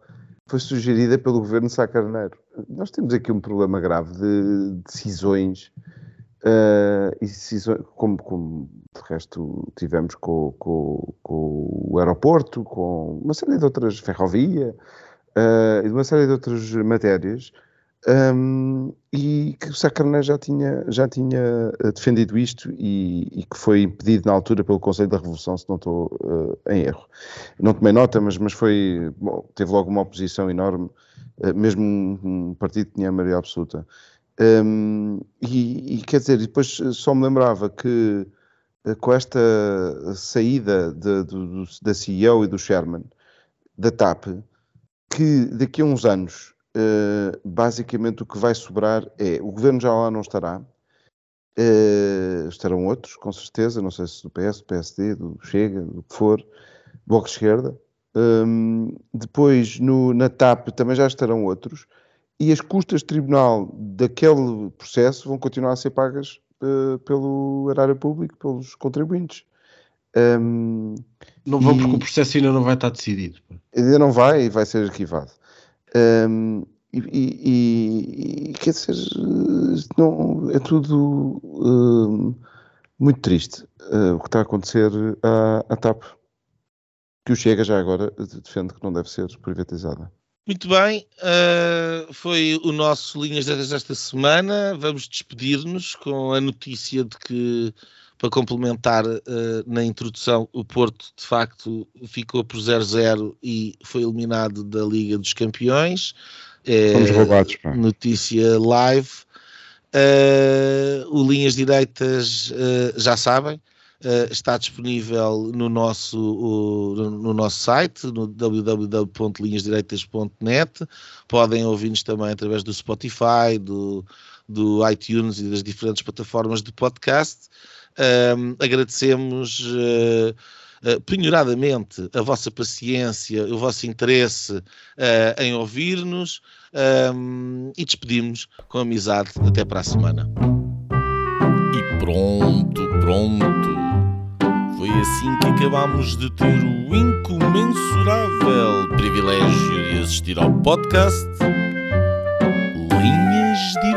[SPEAKER 2] foi sugerida pelo governo Sá Carneiro. Nós temos aqui um problema grave de decisões, uh, e decisões como, como de resto tivemos com, com, com o aeroporto, com uma série de outras, ferrovia, uh, e uma série de outras matérias, um, e que o Sacarné já tinha, já tinha eh, defendido isto e, e, que foi impedido na altura pelo Conselho da Revolução, se não estou uh, em erro. Não tomei nota, mas, mas foi, bom, teve logo uma oposição enorme, uh, mesmo um, um, partido que tinha a maioria absoluta. Um, e, e, quer dizer, depois só me lembrava que uh, com esta saída de, de, da CEO e do Sherman, da TAP, que daqui a uns anos, uh, basicamente o que vai sobrar é, o governo já lá não estará, uh, estarão outros, com certeza, não sei se do PS, do PSD, do Chega, do que for, Bloco de Esquerda, um, depois no, na TAP também já estarão outros, e as custas de tribunal daquele processo vão continuar a ser pagas uh, pelo erário público, pelos contribuintes. Um,
[SPEAKER 3] não vão e... porque o processo ainda não vai estar decidido.
[SPEAKER 2] Ainda não vai e vai ser arquivado. Um, e, e, e, quer dizer, não, é tudo um, muito triste uh, o que está a acontecer à, à TAP, que o Chega já agora defende que não deve ser privatizada.
[SPEAKER 1] Muito bem, uh, foi o nosso Linhas desta semana. Vamos despedir-nos com a notícia de que para complementar uh, na introdução, o Porto de facto ficou por 0-0 e foi eliminado da Liga dos Campeões.
[SPEAKER 2] É, Fomos roubados. Pá.
[SPEAKER 1] Notícia live. Uh, o Linhas Direitas uh, já sabem. Uh, está disponível no nosso, uh, no nosso site, no www.linhasdireitas.net. Podem ouvir-nos também através do Spotify, do, do iTunes e das diferentes plataformas de podcast. Um, agradecemos uh, uh, penhoradamente a vossa paciência, o vosso interesse uh, em ouvir-nos um, e despedimos com amizade até para a semana.
[SPEAKER 4] E pronto, pronto.
[SPEAKER 1] Foi assim que acabámos de ter o incomensurável privilégio de assistir ao podcast Linhas Direitas.